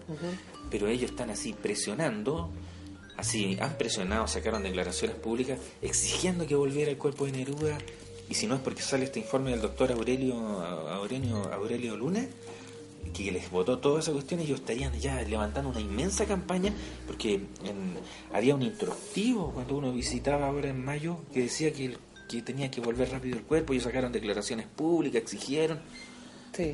Pero ellos están así presionando, así han presionado, sacaron declaraciones públicas exigiendo que volviera el cuerpo de Neruda y si no es porque sale este informe del doctor Aurelio Aurelio Aurelio Luna que les votó toda esa cuestión, ellos estarían ya levantando una inmensa campaña, porque en- había un introductivo cuando uno visitaba ahora en mayo que decía que, el- que tenía que volver rápido el cuerpo, ellos sacaron declaraciones públicas, exigieron. Sí.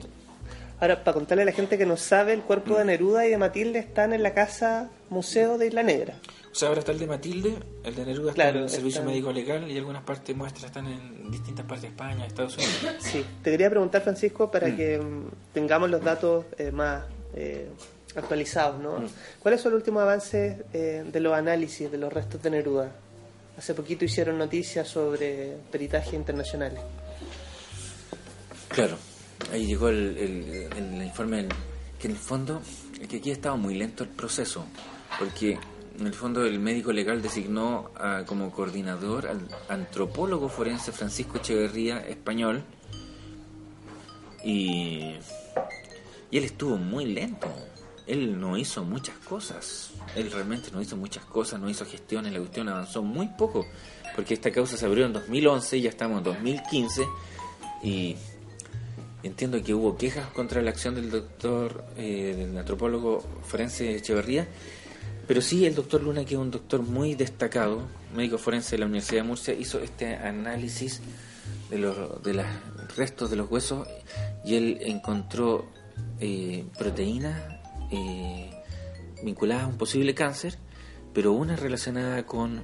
Ahora, para contarle a la gente que no sabe, el cuerpo Mm. de Neruda y de Matilde están en la casa Museo de Isla Negra. O sea, ahora está el de Matilde, el de Neruda está Claro, en el servicio está- médico legal y algunas partes muestras están en distintas partes de España, Estados Unidos. Sí. Te quería preguntar, Francisco, Mm. para que mm, tengamos los datos eh, más eh, actualizados, ¿no? Mm. ¿Cuáles son los últimos avances eh, de los análisis de los restos de Neruda? Hace poquito hicieron noticias sobre peritajes internacionales. Claro, ahí llegó el, el- el informe que en el fondo, que aquí estaba muy lento el proceso, porque en el fondo el médico legal designó a- como coordinador al antropólogo forense Francisco Echeverría, español, y, él estuvo muy lento. Él no hizo muchas cosas. Él realmente no hizo muchas cosas, no hizo gestiones, la cuestión avanzó muy poco, porque esta causa se abrió en 2011 y ya estamos en 2015 y entiendo que hubo quejas contra la acción del doctor, eh, del antropólogo forense Echeverría, pero sí el doctor Luna, que es un doctor muy destacado, médico forense de la Universidad de Murcia, hizo este análisis de los de los restos de los huesos y él encontró eh, proteínas eh, vinculadas a un posible cáncer, pero una relacionada con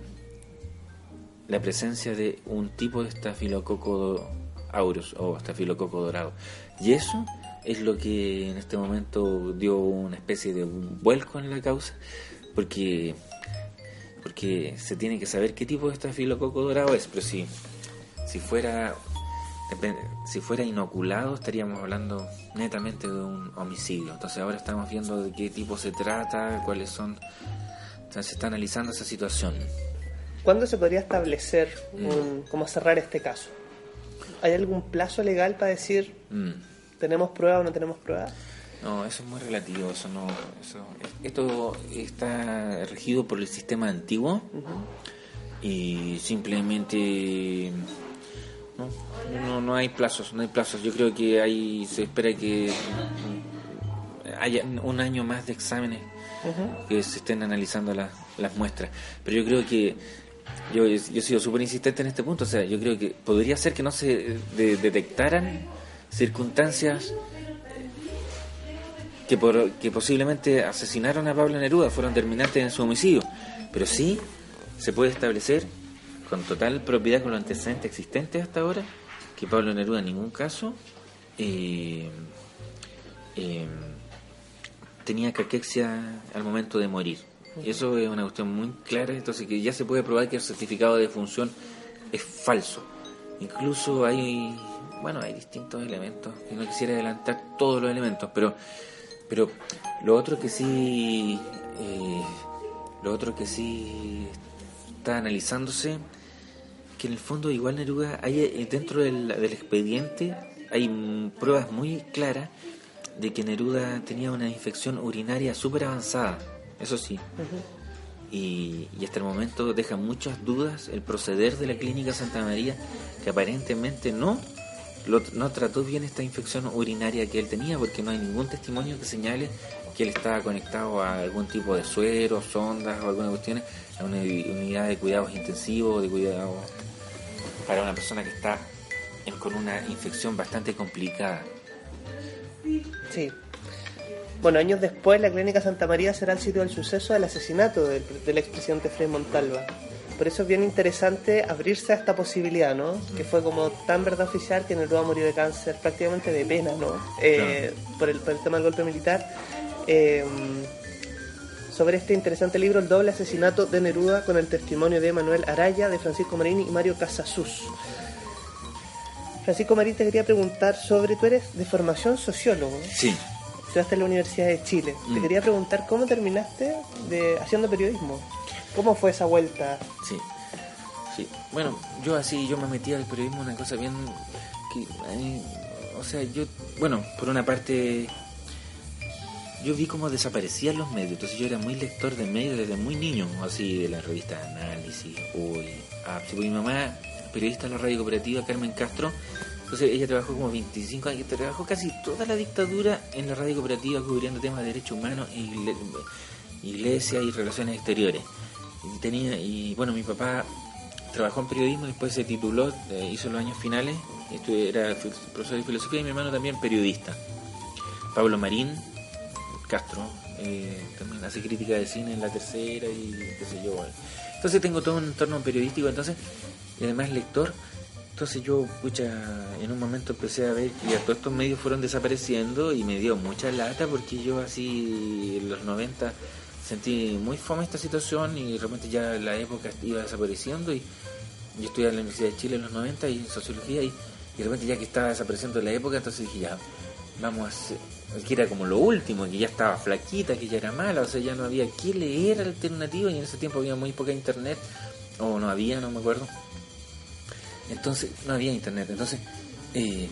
la presencia de un tipo de estafilococo aureus o estafilococo dorado. Y eso es lo que en este momento dio una especie de vuelco en la causa, porque porque se tiene que saber qué tipo de estafilococo dorado es, pero si, si fuera si fuera inoculado estaríamos hablando netamente de un homicidio. Entonces ahora estamos viendo de qué tipo se trata, cuáles son... Entonces se está analizando esa situación. ¿Cuándo se podría establecer Mm. un, cómo cerrar este caso? ¿Hay algún plazo legal para decir Mm. tenemos prueba o no tenemos prueba? No, eso es muy relativo. Eso no, eso, esto está regido por el sistema antiguo y simplemente no, no, no hay plazos, no hay plazos. Yo creo que hay, se espera que haya un año más de exámenes que se estén analizando las, las muestras. Pero yo creo que yo, yo he sido súper insistente en este punto. O sea, yo creo que podría ser que no se eh, de- detectaran circunstancias que, por, que posiblemente asesinaron a Pablo Neruda, fueron determinantes en su homicidio. Pero sí se puede establecer con total propiedad con los antecedentes existentes hasta ahora que Pablo Neruda en ningún caso eh, eh, tenía caquexia al momento de morir. Y eso es una cuestión muy clara, entonces que ya se puede probar que el certificado de función es falso. Incluso hay, bueno, hay distintos elementos, no quisiera adelantar todos los elementos, pero, pero lo otro que sí, eh, lo otro que sí está analizándose, que en el fondo igual Neruda, hay eh, dentro del, del expediente hay pruebas muy claras de que Neruda tenía una infección urinaria súper avanzada, eso sí. Y, y hasta el momento deja muchas dudas el proceder de la clínica Santa María, que aparentemente no, lo- no trató bien esta infección urinaria que él tenía, porque no hay ningún testimonio que señale que él estaba conectado a algún tipo de suero, sondas o alguna cuestión, a una uni- unidad de cuidados intensivos, de cuidados para una persona que está con una infección bastante complicada. Sí. Bueno, años después, la Clínica Santa María será el sitio del suceso del asesinato del, expresidente Frei Montalva. Por eso es bien interesante abrirse a esta posibilidad, ¿no? Que fue como tan verdad oficial que Neruda murió de cáncer, prácticamente de pena, ¿no? Eh, por, el, por el tema del golpe militar. Eh, sobre este interesante libro, El doble asesinato de Neruda, con el testimonio de Manuel Araya, de Francisco Marini y Mario Casasus. Francisco Marín, te quería preguntar sobre, tú eres de formación sociólogo. Sí, estudiaste en la Universidad de Chile. Te Mm. quería preguntar cómo terminaste de haciendo periodismo. ¿Cómo fue esa vuelta? Sí, sí. Bueno, yo así, yo me metí al periodismo, una cosa bien que, o sea, yo, bueno, por una parte, yo vi cómo desaparecían los medios, entonces yo era muy lector de medios desde muy niño, así de las revistas de análisis, hoy, ah, sí, porque mi mamá, periodista de la radio cooperativa, Carmen Castro, entonces ella trabajó como 25 años, trabajó casi toda la dictadura en la radio cooperativa cubriendo temas de derechos humanos, igle- iglesia y relaciones exteriores. Tenía y bueno mi papá trabajó en periodismo después se tituló eh, hizo los años finales estu- era profesor de filosofía y mi hermano también periodista. Pablo Marín Castro eh, también hace crítica de cine en la tercera y qué sé yo entonces tengo todo un entorno periodístico entonces y además lector entonces yo pucha en un momento empecé a ver que ya todos estos medios fueron desapareciendo y me dio mucha lata porque yo así en los 90 sentí muy fome esta situación y de repente ya la época iba desapareciendo y yo estudié en la Universidad de Chile en los 90 y en sociología y, y de repente ya que estaba desapareciendo la época entonces dije ya vamos a hacer que era como lo último que ya estaba flaquita que ya era mala o sea ya no había que leer alternativa y en ese tiempo había muy poca internet o no había no me acuerdo. Entonces no había internet. Entonces eh,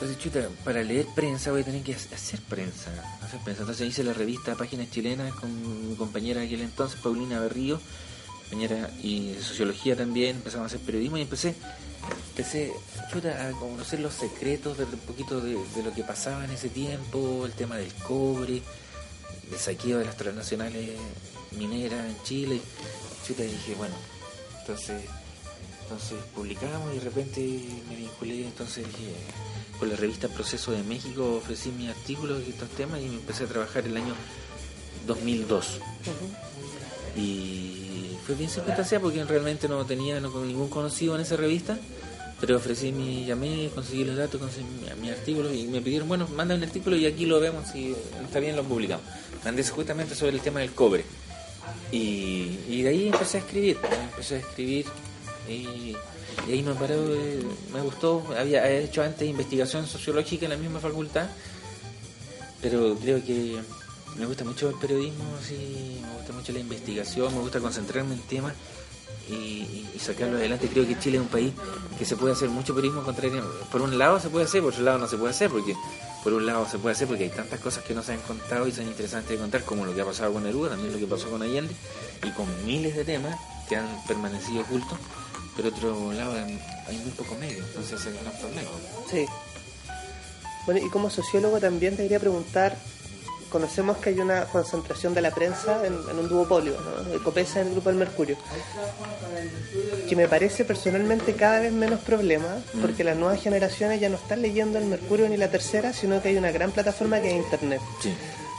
entonces, chuta, para leer prensa voy a tener que hac- hacer prensa, hacer prensa. Entonces hice la revista Páginas Chilenas con mi compañera de aquel entonces, Paulina Berrío, compañera y de sociología también, empezamos a hacer periodismo y empecé, empecé chuta, a conocer los secretos de un poquito de, lo que pasaba en ese tiempo, el tema del cobre, el saqueo de las transnacionales mineras en Chile. Chuta, dije, bueno, entonces entonces publicamos y de repente me vinculé, entonces dije, con la revista Proceso de México ofrecí mis artículos de estos temas y me empecé a trabajar el año 2002. Y fue bien circunstancial porque realmente no tenía no, ningún conocido en esa revista, pero ofrecí mi, llamé, conseguí los datos, conseguí mi, mi artículo y me pidieron, bueno, manda un artículo y aquí lo vemos, si está bien lo publicamos. Mandé justamente sobre el tema del cobre. Y, y de ahí empecé a escribir, empecé a escribir y Y ahí me paró, eh, me gustó, había hecho antes investigación sociológica en la misma facultad, pero creo que me gusta mucho el periodismo, sí, me gusta mucho la investigación, me gusta concentrarme en temas y, sacarlo adelante. Creo que Chile es un país que se puede hacer mucho periodismo contrario. Por un lado se puede hacer, por otro lado no se puede hacer, porque por un lado se puede hacer porque hay tantas cosas que no se han contado y son interesantes de contar, como lo que ha pasado con Neruda, también lo que pasó con Allende, y con miles de temas que han permanecido ocultos. Pero otro lado hay muy poco medio, entonces es el gran problema. Sí. Bueno, y como sociólogo también te quería preguntar, conocemos que hay una concentración de la prensa en, en un duopolio, ¿no? El Copesa en el Grupo del Mercurio, que me parece personalmente cada vez menos problema, porque las nuevas generaciones ya no están leyendo el Mercurio ni la Tercera, sino que hay una gran plataforma que es Internet. Sí.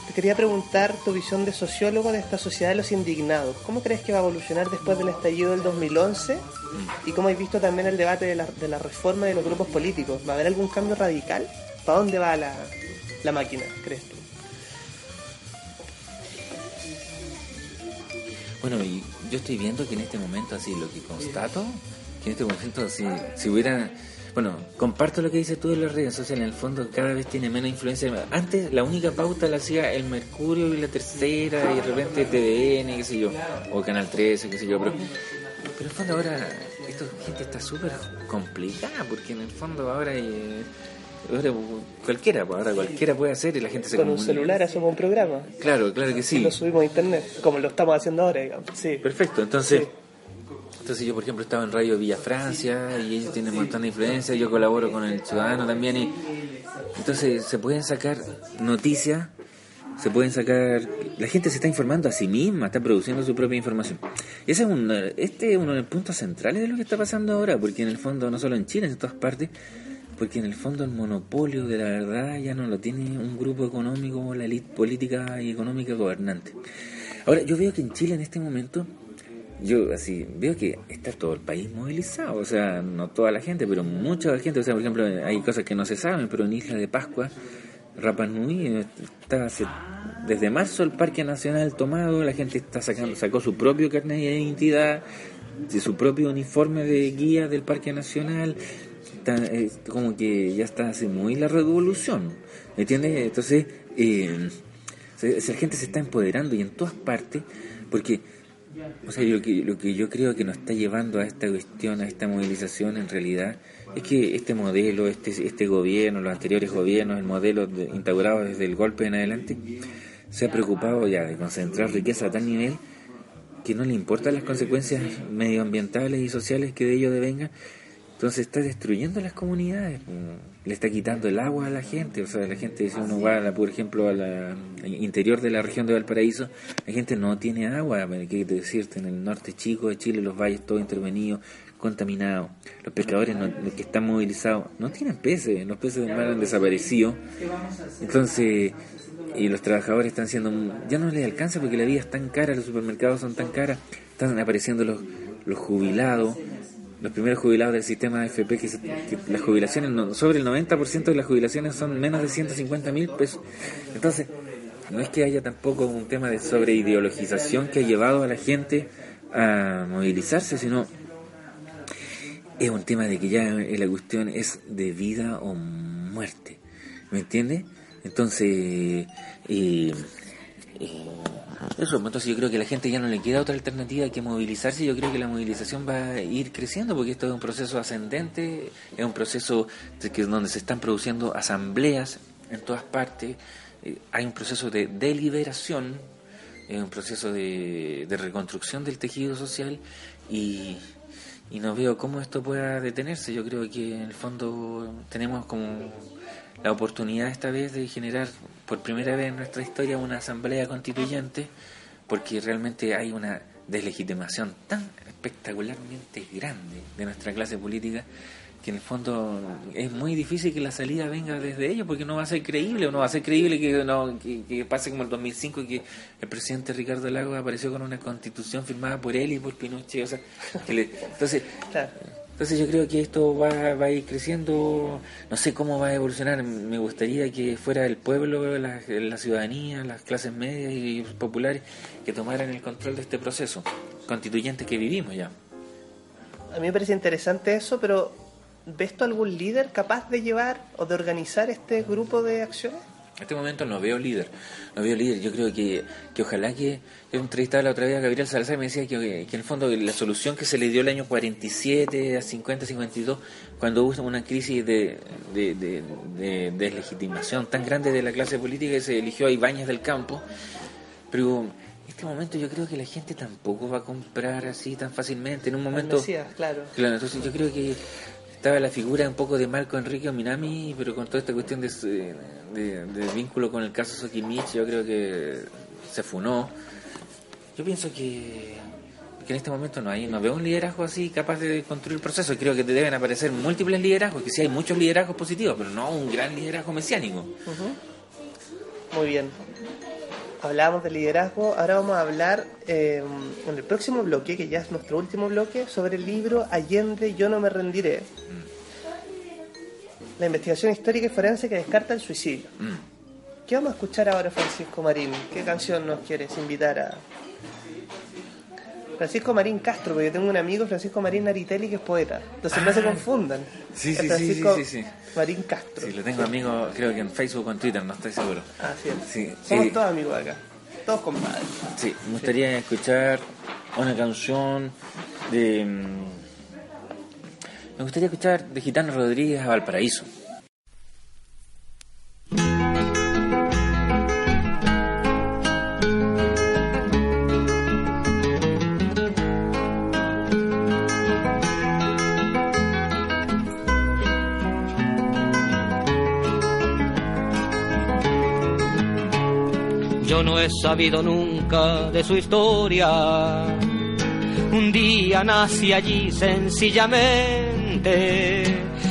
Te quería preguntar tu visión de sociólogo de esta sociedad de los indignados. ¿Cómo crees que va a evolucionar después del estallido del 2011? Y cómo has visto también el debate de la, de la reforma de los grupos políticos. ¿Va a haber algún cambio radical? ¿Para dónde va la, la máquina, crees tú? Bueno, y yo estoy viendo que en este momento, así, lo que constato, que en este momento, así, si hubiera... Bueno, comparto lo que dices tú de las redes sociales, en el fondo cada vez tiene menos influencia. Antes la única pauta la hacía el Mercurio y la Tercera, y de repente TVN, qué sé yo, o Canal 13, qué sé yo, pero, pero en el fondo ahora esta gente está súper complicada, porque en el fondo ahora... eh, ahora cualquiera, pues, ahora cualquiera puede hacer y la gente se Con un celular hacemos un programa. Claro, claro que Y sí. lo subimos a internet, como lo estamos haciendo ahora, digamos. Sí. Perfecto, entonces, Sí. Entonces yo por ejemplo estaba en Radio Villa Francia y ellos tienen un montón de influencia, yo colaboro con el Ciudadano también y entonces se pueden sacar noticias, se pueden sacar, la gente se está informando a sí misma, está produciendo su propia información. Y ese es un, este es uno de los puntos centrales de lo que está pasando ahora, porque en el fondo, no solo en Chile, en todas partes, porque en el fondo el monopolio de la verdad ya no lo tiene un grupo económico o la élite política y económica gobernante. Ahora, yo veo que en Chile en este momento, yo así veo que está todo el país movilizado, o sea, no toda la gente, pero mucha gente, o sea, por ejemplo, hay cosas que no se saben, pero en Isla de Pascua, Rapa Nui, está hace- desde marzo el Parque Nacional tomado, la gente está sacando, sacó su propio carnet de identidad, de su propio uniforme de guía del Parque Nacional, como que ya está hace muy la revolución, ¿me entiendes? Entonces, eh, la gente se está empoderando y en todas partes, porque o sea, lo que, lo que yo creo que nos está llevando a esta cuestión, a esta movilización, en realidad, es que este modelo, este, este gobierno, los anteriores gobiernos, el modelo de- instaurado desde el golpe en adelante, se ha preocupado ya de concentrar riqueza a tal nivel que no le importan las consecuencias medioambientales y sociales que de ello devengan. Entonces está destruyendo las comunidades, le está quitando el agua a la gente, o sea, la gente, si uno va, a la- por ejemplo, al interior de la región de Valparaíso, la gente no tiene agua, ¿qué decirte? En el norte chico de Chile, los valles todos intervenidos, contaminados, los pescadores no- los que están movilizados no tienen peces, los peces del mar han desaparecido, entonces, y los trabajadores están siendo, ya no les alcanza porque la vida es tan cara, los supermercados son tan caras, están apareciendo los, los jubilados, los primeros jubilados del sistema que, se- que las jubilaciones, no- sobre el 90% de las jubilaciones son menos de 150 mil pesos. Entonces, no es que haya tampoco un tema de sobreideologización que ha llevado a la gente a movilizarse, sino es un tema de que ya la cuestión es de vida o muerte. ¿Me entiendes? Entonces, eh, eh, eso, entonces yo creo que a la gente ya no le queda otra alternativa que movilizarse. Yo creo que la movilización va a ir creciendo porque esto es un proceso ascendente, es un proceso que donde se están produciendo asambleas en todas partes. Eh, hay un proceso de deliberación, es un proceso de, de reconstrucción del tejido social y, y no veo cómo esto pueda detenerse. Yo creo que en el fondo tenemos como la oportunidad esta vez de generar por primera vez en nuestra historia una asamblea constituyente porque realmente hay una deslegitimación tan espectacularmente grande de nuestra clase política que en el fondo es muy difícil que la salida venga desde ellos porque no va a ser creíble o no va a ser creíble que, no, que, pase como el 2005 que el presidente Ricardo Lagos apareció con una constitución firmada por él y por Pinochet o sea, que le- entonces. Entonces yo creo que esto va, va a ir creciendo, no sé cómo va a evolucionar, me gustaría que fuera el pueblo, la, la ciudadanía, las clases medias y populares que tomaran el control de este proceso constituyente que vivimos ya. a mí me parece interesante eso, pero ¿ves tú algún líder capaz de llevar o de organizar este grupo de acciones? En este momento no veo líder, no veo líder. Yo creo que, que ojalá que, yo entrevistaba la otra vez a Gabriel Salazar y me decía que, que, en el fondo la solución que se le dio el año 47 a 50, 52, cuando hubo una crisis de, de, de, de deslegitimación tan grande de la clase política que se eligió a Ibáñez del Campo, pero en este momento yo creo que la gente tampoco va a comprar así tan fácilmente. En un momento... Mesías, claro. Claro, entonces yo creo que estaba la figura un poco de Marco Enrique Minami, pero con toda esta cuestión de, de, de vínculo con el caso Sokimich, yo creo que se funó. Yo pienso que, que en este momento no hay, no veo un liderazgo así capaz de construir el proceso. Creo que deben aparecer múltiples liderazgos, que sí hay muchos liderazgos positivos, pero no un gran liderazgo mesiánico. Muy bien. Hablábamos de liderazgo, ahora vamos a hablar eh, en el próximo bloque, que ya es nuestro último bloque, sobre el libro Allende, yo no me rendiré. La investigación histórica y forense que descarta el suicidio. Mm. ¿Qué vamos a escuchar ahora, Francisco Marín? ¿Qué canción nos quieres invitar a...? Francisco Marín Castro, porque tengo un amigo, Francisco Marín Naritelli, que es poeta. Entonces no se confundan. Ah. Sí, Es sí, sí, Francisco sí, sí, sí. Marín Castro. Sí, lo tengo amigo, creo que en Facebook o en Twitter, no estoy seguro. Así es. Sí, Somos sí. todos amigos acá. Todos compadres. Sí, me gustaría escuchar una canción de... mm, Me gustaría escuchar de Gitano Rodríguez a Valparaíso. Yo no he sabido nunca de su historia. Un día nací allí sencillamente.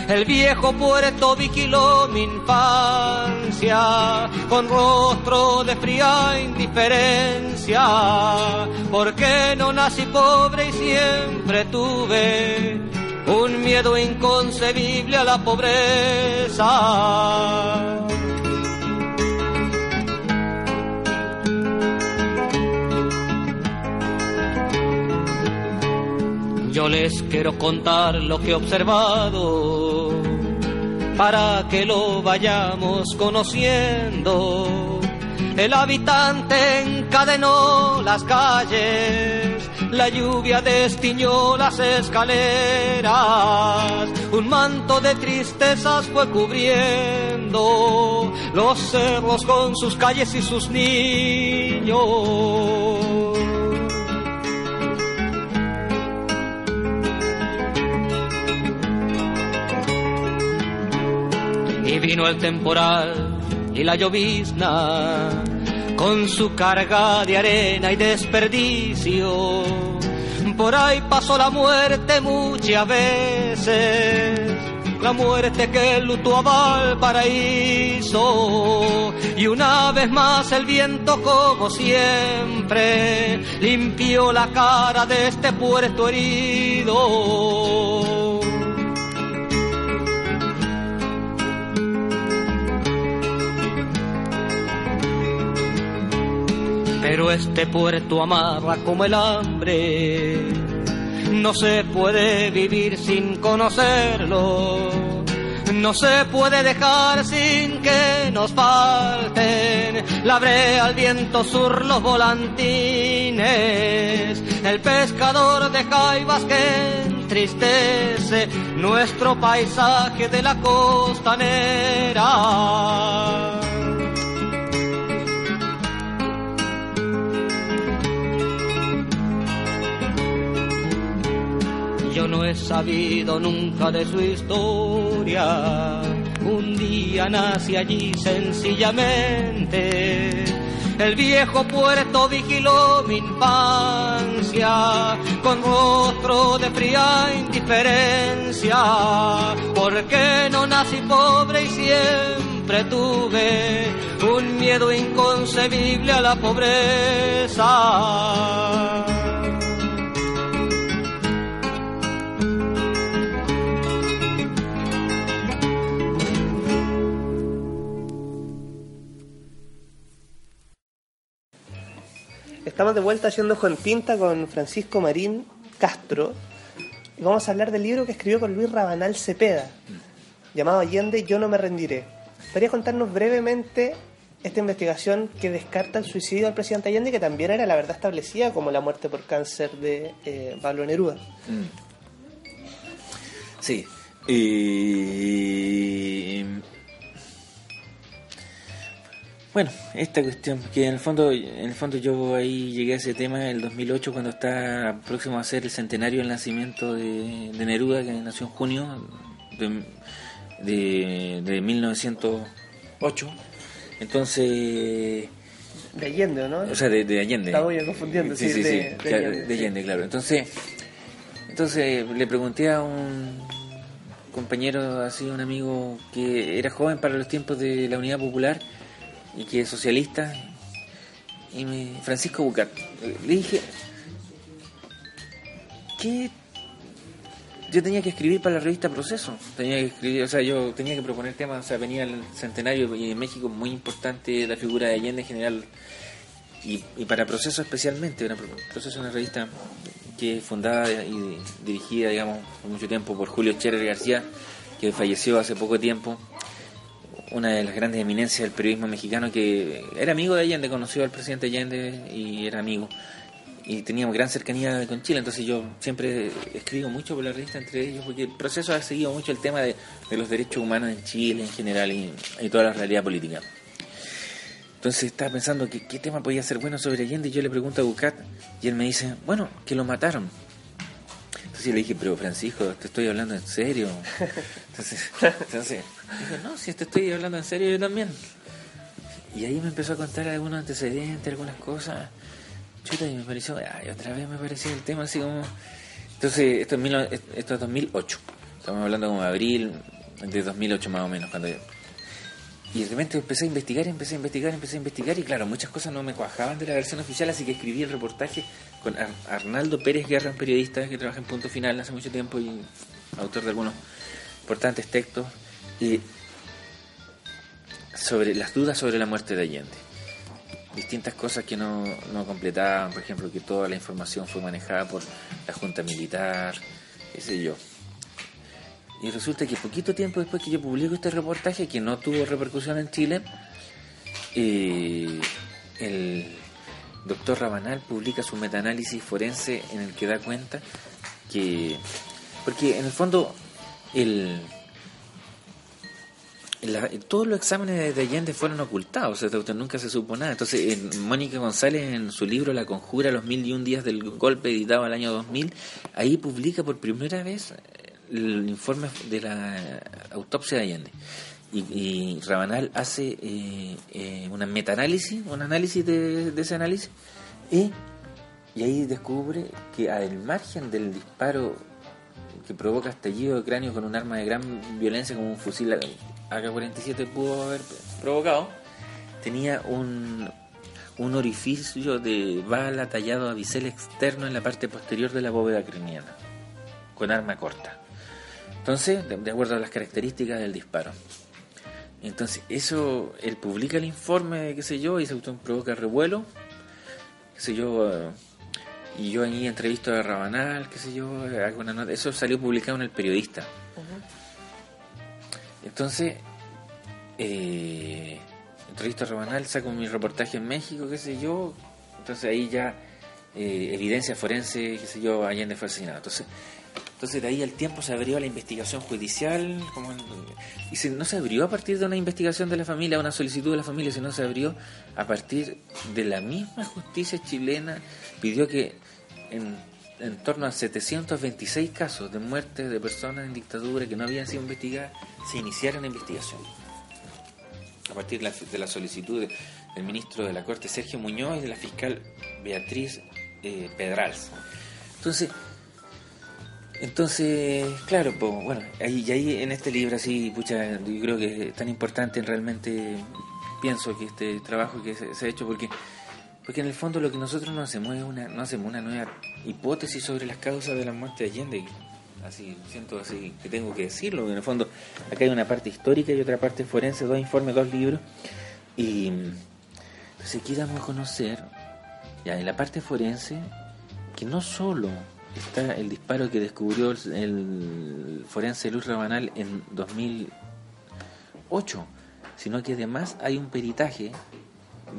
El viejo puerto vigiló mi infancia con rostro de fría indiferencia. Porque no nací pobre y siempre tuve un miedo inconcebible a la pobreza. Yo les quiero contar lo que he observado para que lo vayamos conociendo. El habitante encadenó las calles, la lluvia destiñó las escaleras, un manto de tristezas fue cubriendo los cerros con sus calles y sus niños. Vino el temporal y la llovizna con su carga de arena y desperdicio. Por ahí pasó la muerte muchas veces, la muerte que lutó a Valparaíso. Y una vez más el viento, como siempre, limpió la cara de este puerto herido. Pero este puerto amarra como el hambre. No se puede vivir sin conocerlo. No se puede dejar sin que nos falten la el viento sur, los volantines. El pescador de jaivas que entristece nuestro paisaje de la costanera. No he sabido nunca de su historia. Un día nací allí sencillamente. El viejo puerto vigiló mi infancia con rostro de fría indiferencia. Porque no nací pobre y siempre tuve un miedo inconcebible a la pobreza. Estamos de vuelta haciendo con tinta con Francisco Marín Castro. y vamos a hablar del libro que escribió con Luis Rabanal Cepeda, llamado Allende, Yo no me rendiré. ¿Podría contarnos brevemente esta investigación que descarta el suicidio del presidente Allende, que también era la verdad establecida como la muerte por cáncer de eh, Pablo Neruda? Mm. Sí. Y... Bueno, esta cuestión, que en el fondo, en el fondo yo ahí llegué a ese tema en el 2008 cuando está próximo a ser el centenario del nacimiento de, de Neruda, que nació en junio de, de, de 1908. Entonces, De Allende, ¿no? o sea, de, de Allende. Estaba yo confundiendo, sí, sí, de- sí, de claro, Allende, de sí. Allende, claro. Entonces, entonces le pregunté a un compañero, así, un amigo que era joven para los tiempos de la Unidad Popular y que es socialista, y me, Francisco Bucat. Le dije, ¿qué? Yo tenía que escribir para la revista Proceso, tenía que escribir, o sea, yo tenía que proponer temas, o sea, venía el centenario y en México muy importante la figura de Allende en general y, y para Proceso especialmente, Proceso es una revista que es fundada y dirigida, digamos, por mucho tiempo por Julio Scherer García, que falleció hace poco tiempo, una de las grandes eminencias del periodismo mexicano que era amigo de Allende, conoció al presidente Allende y era amigo. Y teníamos gran cercanía con Chile, entonces yo siempre escribo mucho por la revista entre ellos, porque el proceso ha seguido mucho el tema de, de los derechos humanos en Chile en general y, y toda la realidad política. Entonces estaba pensando que qué tema podía ser bueno sobre Allende y yo le pregunto a Bucat y él me dice, bueno, que lo mataron. Entonces yo le dije, pero Francisco, te estoy hablando en serio. Entonces, entonces dijo, no, si te estoy hablando en serio yo también. Y ahí me empezó a contar algunos antecedentes, algunas cosas. Chuta, y me pareció, ay, otra vez me pareció el tema así como... Entonces, esto es, mil- esto es 2008. Estamos hablando como de abril de 2008 más o menos, cuando y de repente empecé a investigar, empecé a investigar, empecé a investigar y claro, muchas cosas no me cuajaban de la versión oficial, así que escribí el reportaje con Ar- Arnaldo Pérez Guerra, un periodista que trabaja en Punto Final hace mucho tiempo y autor de algunos importantes textos, y sobre las dudas sobre la muerte de Allende. Distintas cosas que no, no completaban, por ejemplo, que toda la información fue manejada por la Junta Militar, qué sé yo. Y resulta que poquito tiempo después que yo publico este reportaje, que no tuvo repercusión en Chile, eh, el doctor Rabanal publica su metaanálisis forense en el que da cuenta que... Porque en el fondo el, todos los exámenes de Allende fueron ocultados, o sea, nunca se supo nada. Entonces, en Mónica González, en su libro La Conjura, los mil y un días del golpe, editado al año 2000, ahí publica por primera vez el informe de la autopsia de Allende. Y, Rabanal hace eh, eh, una metaanálisis, un análisis de, ese análisis, y, ahí descubre que al margen del disparo que provoca estallido de cráneo con un arma de gran violencia como un fusil AK-47 pudo haber provocado, tenía un, un orificio de bala tallado a bisel externo en la parte posterior de la bóveda craniana, con arma corta. Entonces, de, de acuerdo a las características del disparo. Entonces, eso, él publica el informe, qué sé yo, y se provoca revuelo, qué sé yo, eh, y yo ahí entrevisto a Rabanal, qué sé yo, hago una nota. Eso salió publicado en El Periodista. Entonces, eh, entrevisto a Rabanal, saco mi reportaje en México, qué sé yo. Entonces ahí ya, eh, evidencia forense, qué sé yo, Allende fue asesinado. Entonces, entonces de ahí al tiempo se abrió la investigación judicial, como en- y se- no se abrió a partir de una investigación de la familia, una solicitud de la familia, sino se abrió a partir de la misma justicia chilena, pidió que en, torno a 726 casos de muerte de personas en dictadura que no habían sido investigadas, se iniciara una investigación. A partir de la, de la solicitud de- del ministro de la Corte Sergio Muñoz y de la fiscal Beatriz eh, Pedrals. Entonces, entonces, claro, pues, bueno, ahí, y ahí en este libro así, pucha, yo creo que es tan importante realmente, pienso que este trabajo que se, ha hecho, porque porque en el fondo lo que nosotros no hacemos es una, no hacemos una nueva hipótesis sobre las causas de la muerte de Allende. Así, siento así que tengo que decirlo, en el fondo acá hay una parte histórica y otra parte forense, dos informes, dos libros, y entonces aquí damos a conocer, ya en la parte forense, que no solo está el disparo que descubrió el, el forense Luis Rabanal en 2008, sino que además hay un peritaje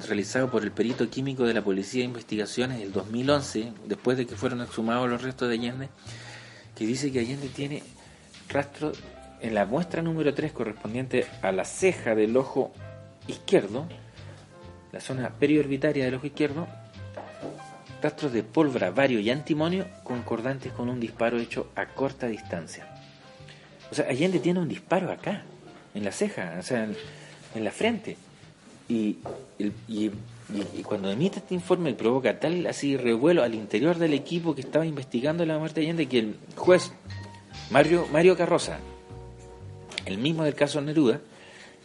realizado por el perito químico de la Policía de Investigaciones del 2011, después de que fueron exhumados los restos de Allende, que dice que Allende tiene rastro en la muestra número 3 correspondiente a la ceja del ojo izquierdo, la zona periorbitaria del ojo izquierdo, rastros de pólvora, vario y antimonio concordantes con un disparo hecho a corta distancia. O sea, Allende tiene un disparo acá, en la ceja, o sea, en, la frente. Y cuando emite este informe provoca tal así revuelo al interior del equipo que estaba investigando la muerte de Allende que el juez Mario, Mario Carroza, el mismo del caso Neruda,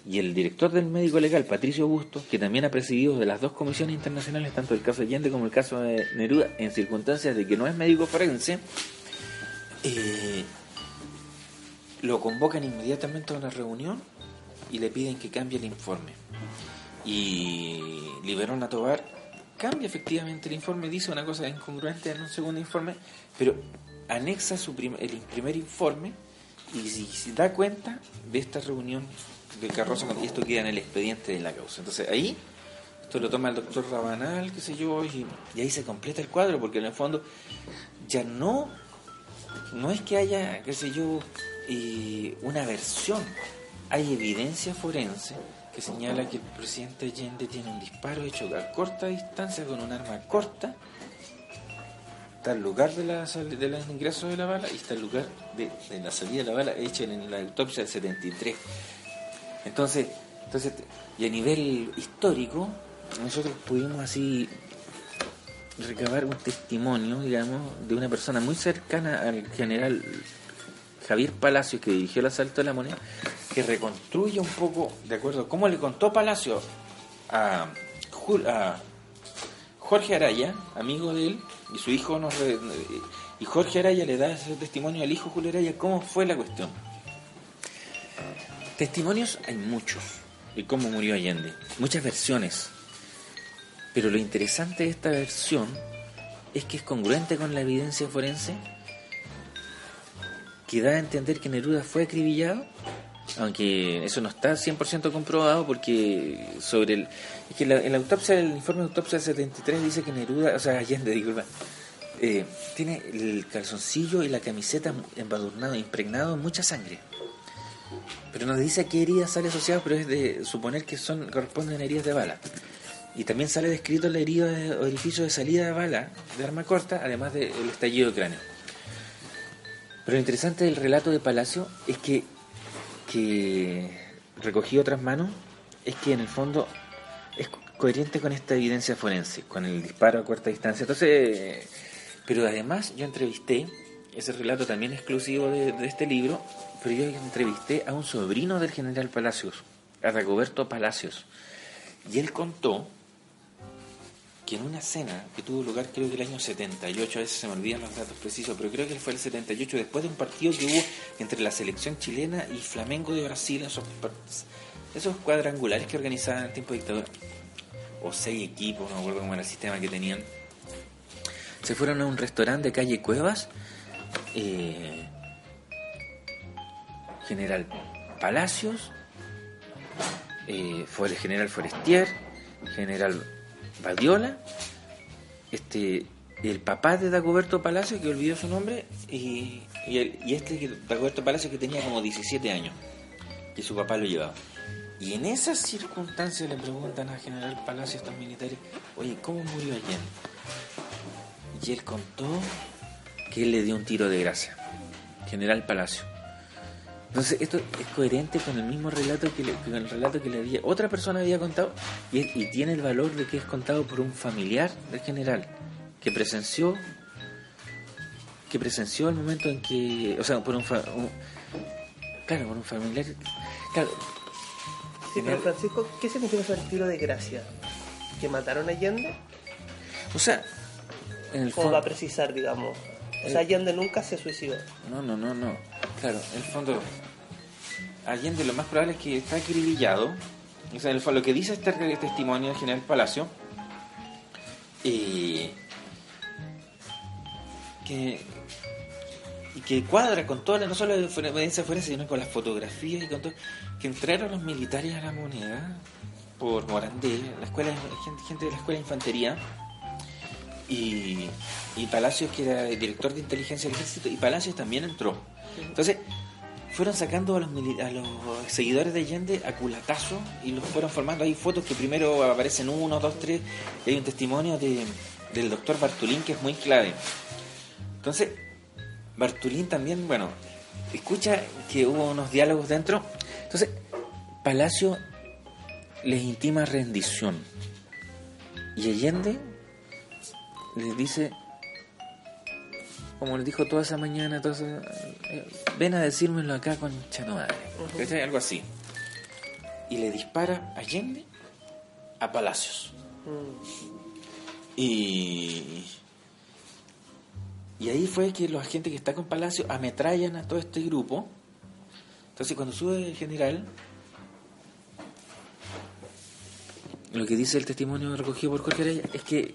y el director del médico legal, Patricio Augusto, que también ha presidido de las dos comisiones internacionales, tanto el caso de Allende como el caso de Neruda, en circunstancias de que no es médico forense, eh, lo convocan inmediatamente a una reunión y le piden que cambie el informe. Y Liberón a Tobar cambia efectivamente el informe, dice una cosa incongruente en un segundo informe, pero anexa su prim- el primer informe y si, si da cuenta de esta reunión de Carroza y esto queda en el expediente de la causa. Entonces ahí esto lo toma el doctor Rabanal, qué sé yo, y, y ahí se completa el cuadro, porque en el fondo ya no, no es que haya, qué sé yo, una versión, hay evidencia forense que señala que el presidente Allende tiene un disparo hecho a corta distancia con un arma corta está el lugar de la del ingreso de la bala y está el lugar de la salida de la bala hecha en la autopsia del 73 entonces entonces y a nivel histórico nosotros pudimos así recabar un testimonio digamos de una persona muy cercana al general Javier Palacios que dirigió el asalto de la moneda que reconstruye un poco de acuerdo cómo le contó Palacio a, a Jorge Araya, amigo de él, y su hijo nos y Jorge Araya le da ese testimonio al hijo Julio Araya cómo fue la cuestión. Testimonios hay muchos de cómo murió Allende, muchas versiones. Pero lo interesante de esta versión es que es congruente con la evidencia forense que da a entender que Neruda fue acribillado, aunque eso no está 100% comprobado porque sobre el... Es que la, en la autopsia, el informe de autopsia del 73 dice que Neruda, o sea, Allende, disculpa, eh, tiene el calzoncillo y la camiseta embadurnado, impregnado en mucha sangre. Pero nos dice a qué heridas sale asociado, pero es de suponer que son corresponden a heridas de bala. Y también sale descrito la herida de orificio de salida de bala de arma corta, además del estallido de cráneo. Pero lo interesante del relato de Palacio es que, que recogí otras manos, es que en el fondo es co- coherente con esta evidencia forense, con el disparo a corta distancia. Entonces, pero además yo entrevisté, ese relato también exclusivo de este libro, pero yo entrevisté a un sobrino del general Palacios, a Dagoberto Palacios, y él contó que en una cena que tuvo lugar creo que el año 78, a veces se me olvidan los datos precisos, pero creo que fue el 78, después de un partido que hubo entre la selección chilena y Flamengo de Brasil, esos, esos cuadrangulares que organizaban en el tiempo de dictadura, o seis equipos, no me acuerdo cómo era el sistema que tenían, se fueron a un restaurante de calle Cuevas, eh, General Palacios, eh, fue el general Forestier, general Badiola, este, el papá de Dagoberto Palacio, que olvidó su nombre, y, y, este Dagoberto Palacio que tenía como 17 años, que su papá lo llevaba. Y en esas circunstancias le preguntan al general Palacio, estos militares, oye, ¿cómo murió Allende? Y él contó que él le dio un tiro de gracia, general Palacio. Entonces esto es coherente con el mismo relato que le, con el relato que le había otra persona había contado y, es- y tiene el valor de que es contado por un familiar del general que presenció que presenció el momento en que o sea por un, fa- un- claro por un familiar claro Sí, pero Francisco, ¿qué significa eso del tiro de gracia? ¿Que mataron a Allende? o sea en el ¿Cómo va a precisar, digamos? O Eh. sea, Allende nunca se suicidó. no no no no claro en el fondo Allende lo más probable es que está acribillado o sea el lo que dice este testimonio del general Palacio eh, que y que cuadra con toda la, no solo la evidencia forense, sino con las fotografías y con todo, que entraron los militares a la moneda por Morandé, la escuela, gente, gente de la escuela de infantería, y, y Palacios, que era el director de inteligencia del ejército, y Palacios también entró. Entonces, fueron sacando a los, a los seguidores de Allende a culatazo y los fueron formando. Hay fotos que primero aparecen uno, dos, tres, y hay un testimonio de, del doctor Bartolín que es muy clave. Entonces, Bartolín también, bueno, escucha que hubo unos diálogos dentro. Entonces, Palacio les intima rendición. Y Allende les dice, como les dijo toda esa mañana, toda esa- eh, ven a decírmelo acá con madre. ¿Cachai? Algo así. Y le dispara a Allende a Palacios. Y, y ahí fue que los agentes que están con Palacio ametrallan a todo este grupo. Entonces cuando sube el general, lo que dice el testimonio recogido por Jorge es que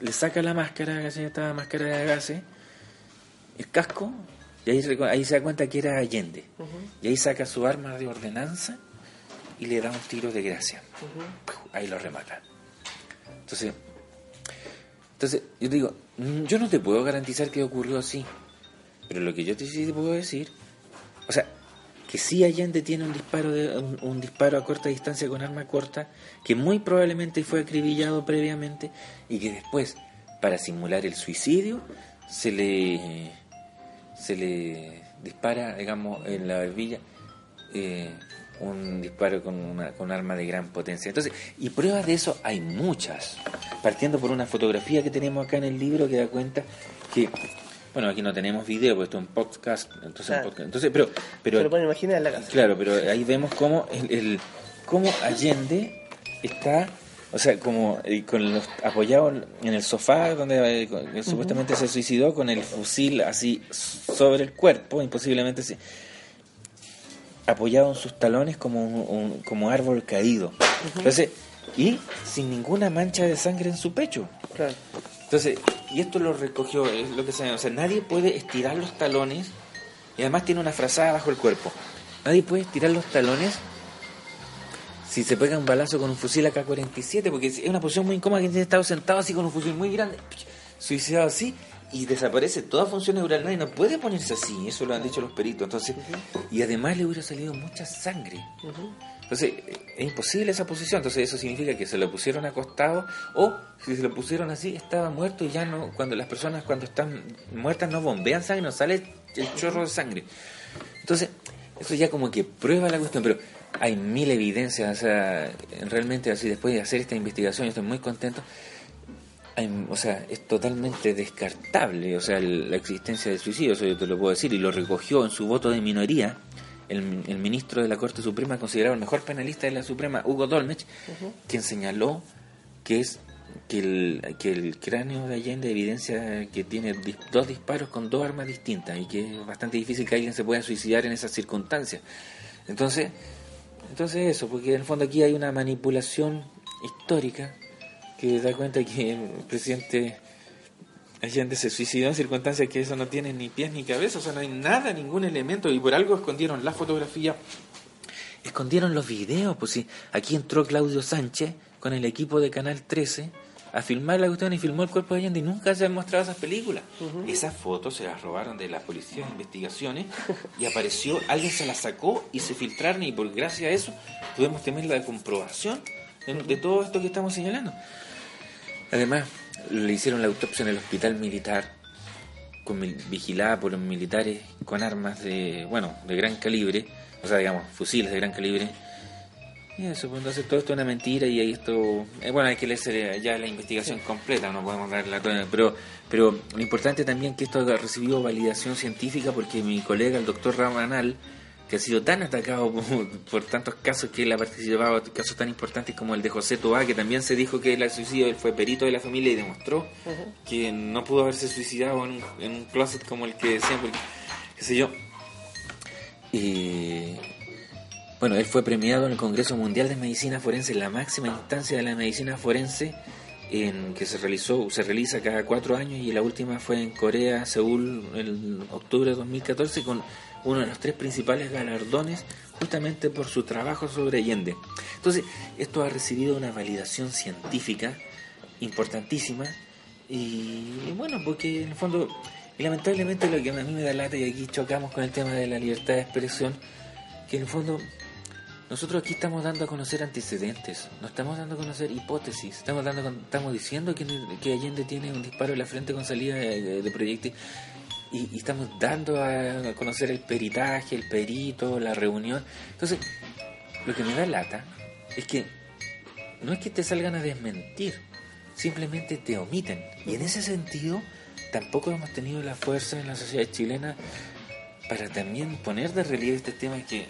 le saca la máscara, esta máscara de gases, el casco, y ahí, se- ahí se da cuenta que era Allende. Y ahí saca su arma de ordenanza y le da un tiro de gracia. Ahí lo remata. Entonces, entonces yo te digo, mm, yo no te puedo garantizar que ocurrió así, pero lo que yo te sí te puedo decir, o sea, que sí Allende tiene un disparo de un, un disparo a corta distancia con arma corta, que muy probablemente fue acribillado previamente y que después, para simular el suicidio, se le se le dispara, digamos, en la barbilla eh, un disparo con una con arma de gran potencia. Entonces, y pruebas de eso hay muchas. Partiendo por una fotografía que tenemos acá en el libro que da cuenta que bueno, aquí no tenemos video, porque esto es un podcast, entonces, un podcast. entonces pero pero imagina en la casa. Claro, pero ahí vemos cómo el, el- cómo Allende está, o sea, como eh, con los apoyado en el sofá donde eh, con- supuestamente se suicidó con el fusil así sobre el cuerpo, imposiblemente se- apoyado en sus talones como un, un- como árbol caído. Entonces, y sin ninguna mancha de sangre en su pecho. Claro. Entonces, y esto lo recogió, es lo que se o sea, nadie puede estirar los talones, y además tiene una frazada bajo el cuerpo. Nadie puede estirar los talones si se pega un balazo con un fusil AK-47, porque es una posición muy incómoda que tiene estado sentado así con un fusil muy grande, suicidado así, y desaparece toda función neural. Nadie no puede ponerse así, eso lo han dicho los peritos. Entonces, y además le hubiera salido mucha sangre. Entonces, eh, es imposible esa posición. Entonces, eso significa que se lo pusieron acostado o si se lo pusieron así, estaba muerto y ya no. Cuando las personas, cuando están muertas, no bombean sangre, no sale el chorro de sangre. Entonces, eso ya como que prueba la cuestión, pero hay mil evidencias. O sea, realmente, así después de hacer esta investigación, yo estoy muy contento. hay- o sea, es totalmente descartable, o sea, el- la existencia del suicidio, eso yo te lo puedo decir, y lo recogió en su voto de minoría el, el ministro de la Corte Suprema, considerado el mejor penalista de la Suprema, Hugo Dolmech, quien señaló que es que el, que el cráneo de Allende evidencia que tiene dis- dos disparos con dos armas distintas y que es bastante difícil que alguien se pueda suicidar en esas circunstancias. Entonces, entonces eso, porque en el fondo aquí hay una manipulación histórica que da cuenta que el presidente Allende se suicidó en circunstancias que eso no tiene ni pies ni cabeza, o sea, no hay nada, ningún elemento, y por algo escondieron la fotografía, escondieron los videos, pues sí, aquí entró Claudio Sánchez con el equipo de Canal 13 a filmar la cuestión y filmó el cuerpo de Allende y nunca se han mostrado esas películas. Esas fotos se las robaron de la policía de investigaciones y apareció, alguien se las sacó y se filtraron y por gracias a eso tuvimos también la comprobación de, de todo esto que estamos señalando. Además, le hicieron la autopsia en el hospital militar, con, vigilada por militares con armas de, bueno, de gran calibre, o sea, digamos, fusiles de gran calibre. Y eso, pues entonces todo esto es una mentira y ahí esto... eh, bueno, hay que leerse ya la investigación completa, no podemos darla toda, pero, pero lo importante también que esto ha recibido validación científica porque mi colega, el doctor Ramanal, que ha sido tan atacado por, por tantos casos que él ha participado, casos tan importantes como el de José Tobá, que también se dijo que el suicidio, él fue perito de la familia y demostró que no pudo haberse suicidado en un, en un closet como el que decían, porque, qué sé yo. Y bueno, él fue premiado en el Congreso Mundial de Medicina Forense, la máxima instancia de la medicina forense, en que se realizó, se realiza cada cuatro años y la última fue en Corea, Seúl, en octubre de 2014 con uno de los tres principales galardones justamente por su trabajo sobre Allende. Entonces, esto ha recibido una validación científica importantísima y, bueno, porque en el fondo, lamentablemente lo que a mí me da lata y aquí chocamos con el tema de la libertad de expresión, que en el fondo nosotros aquí estamos dando a conocer antecedentes, no estamos dando a conocer hipótesis, estamos dando estamos diciendo que, que Allende tiene un disparo en la frente con salida de, de proyectil y, y, estamos dando a conocer el peritaje, el perito, la reunión. Entonces, lo que me da lata es que no es que te salgan a desmentir, simplemente te omiten. Y en ese sentido, tampoco hemos tenido la fuerza en la sociedad chilena para también poner de relieve este tema que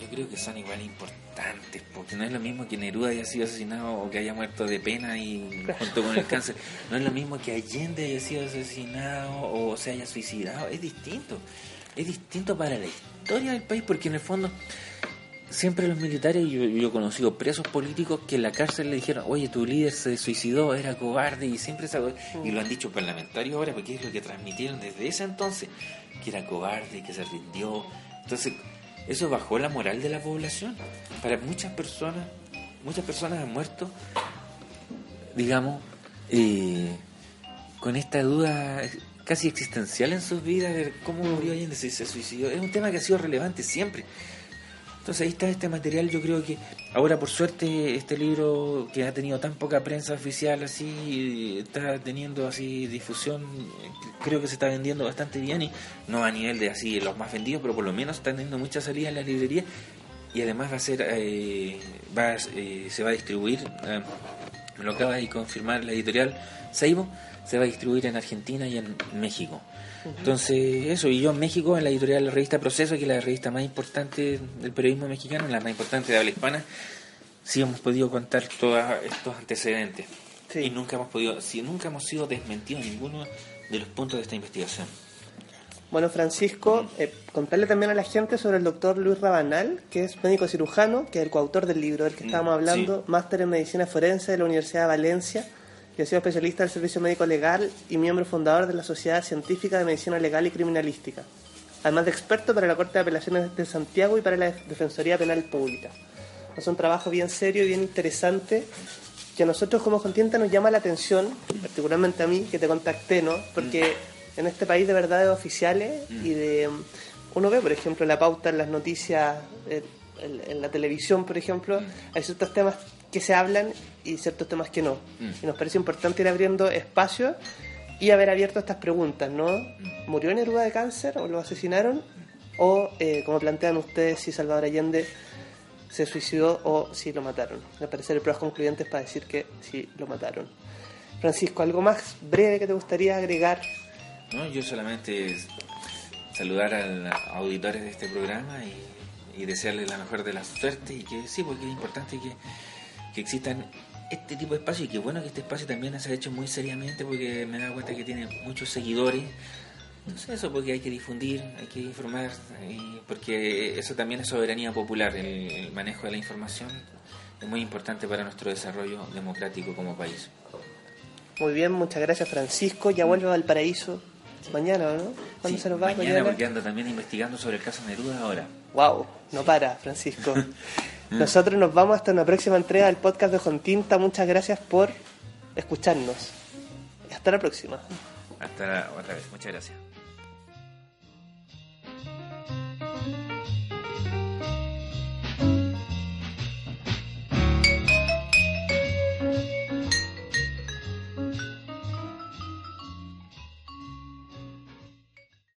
yo creo que son igual importantes, porque no es lo mismo que Neruda haya sido asesinado o que haya muerto de pena y junto con el cáncer, no es lo mismo que Allende haya sido asesinado o se haya suicidado, es distinto, es distinto para la historia del país, porque en el fondo siempre los militares, yo, yo he conocido presos políticos que en la cárcel le dijeron, oye, tu líder se suicidó, era cobarde, y siempre se, y lo han dicho parlamentarios ahora, porque es lo que transmitieron desde ese entonces, que era cobarde, que se rindió. Entonces, eso bajó la moral de la población. Para muchas personas, muchas personas han muerto, digamos, con esta duda casi existencial en sus vidas de cómo murió Allende, si se suicidó. Es un tema que ha sido relevante siempre. Entonces ahí está este material, yo creo que ahora por suerte este libro que ha tenido tan poca prensa oficial así, está teniendo así difusión, creo que se está vendiendo bastante bien y no a nivel de así los más vendidos, pero por lo menos está teniendo mucha salida en la librería y además va a ser, eh, va, eh, se va a distribuir, eh, lo acaba de confirmar la editorial Seibo, se va a distribuir en Argentina y en México. Entonces, eso, y yo en México, en la editorial La Revista Proceso, que es la revista más importante del periodismo mexicano, la más importante de habla hispana, sí hemos podido contar todos estos antecedentes. Sí. Y nunca hemos podido, si nunca hemos sido desmentidos en ninguno de los puntos de esta investigación. Bueno, Francisco, eh, contarle también a la gente sobre el doctor Luis Rabanal, que es médico cirujano, que es el coautor del libro del que estábamos hablando, Sí. máster en medicina forense de la Universidad de Valencia, y ha sido especialista del Servicio Médico Legal y miembro fundador de la Sociedad Científica de Medicina Legal y Criminalística, además de experto para la Corte de Apelaciones de Santiago y para la Defensoría Penal Pública. Es un trabajo bien serio y bien interesante que a nosotros como Contienta nos llama la atención, particularmente a mí, que te contacté, ¿no? Porque en este país de verdades oficiales y de... Uno ve, por ejemplo, la pauta en las noticias, eh, en, en la televisión, por ejemplo, hay ciertos temas que se hablan y ciertos temas que no. Y nos parece importante ir abriendo espacios y haber abierto estas preguntas, ¿no? ¿Murió Neruda de cáncer o lo asesinaron? O, eh, como plantean ustedes, si Salvador Allende se suicidó o si lo mataron. Me parece pruebas concluyentes para decir que sí lo mataron. Francisco, ¿algo más breve que te gustaría agregar? No, yo solamente saludar a los auditores de este programa y, desearles la mejor de las suertes y que sí, porque es importante que, que existan este tipo de espacios y que bueno que este espacio también se ha hecho muy seriamente porque me he dado cuenta que tiene muchos seguidores. Entonces eso porque hay que difundir, hay que informar, y porque eso también es soberanía popular, el manejo de la información es muy importante para nuestro desarrollo democrático como país. Muy bien, muchas gracias Francisco. Ya vuelvo al paraíso mañana, ¿no? ¿Cuándo Sí, se nos va? mañana, porque ando también investigando sobre el caso Neruda ahora. Wow, no para, Francisco. Nosotros nos vamos hasta una próxima entrega del podcast de Jontinta. Muchas gracias por escucharnos. Hasta la próxima. Hasta otra vez, muchas gracias.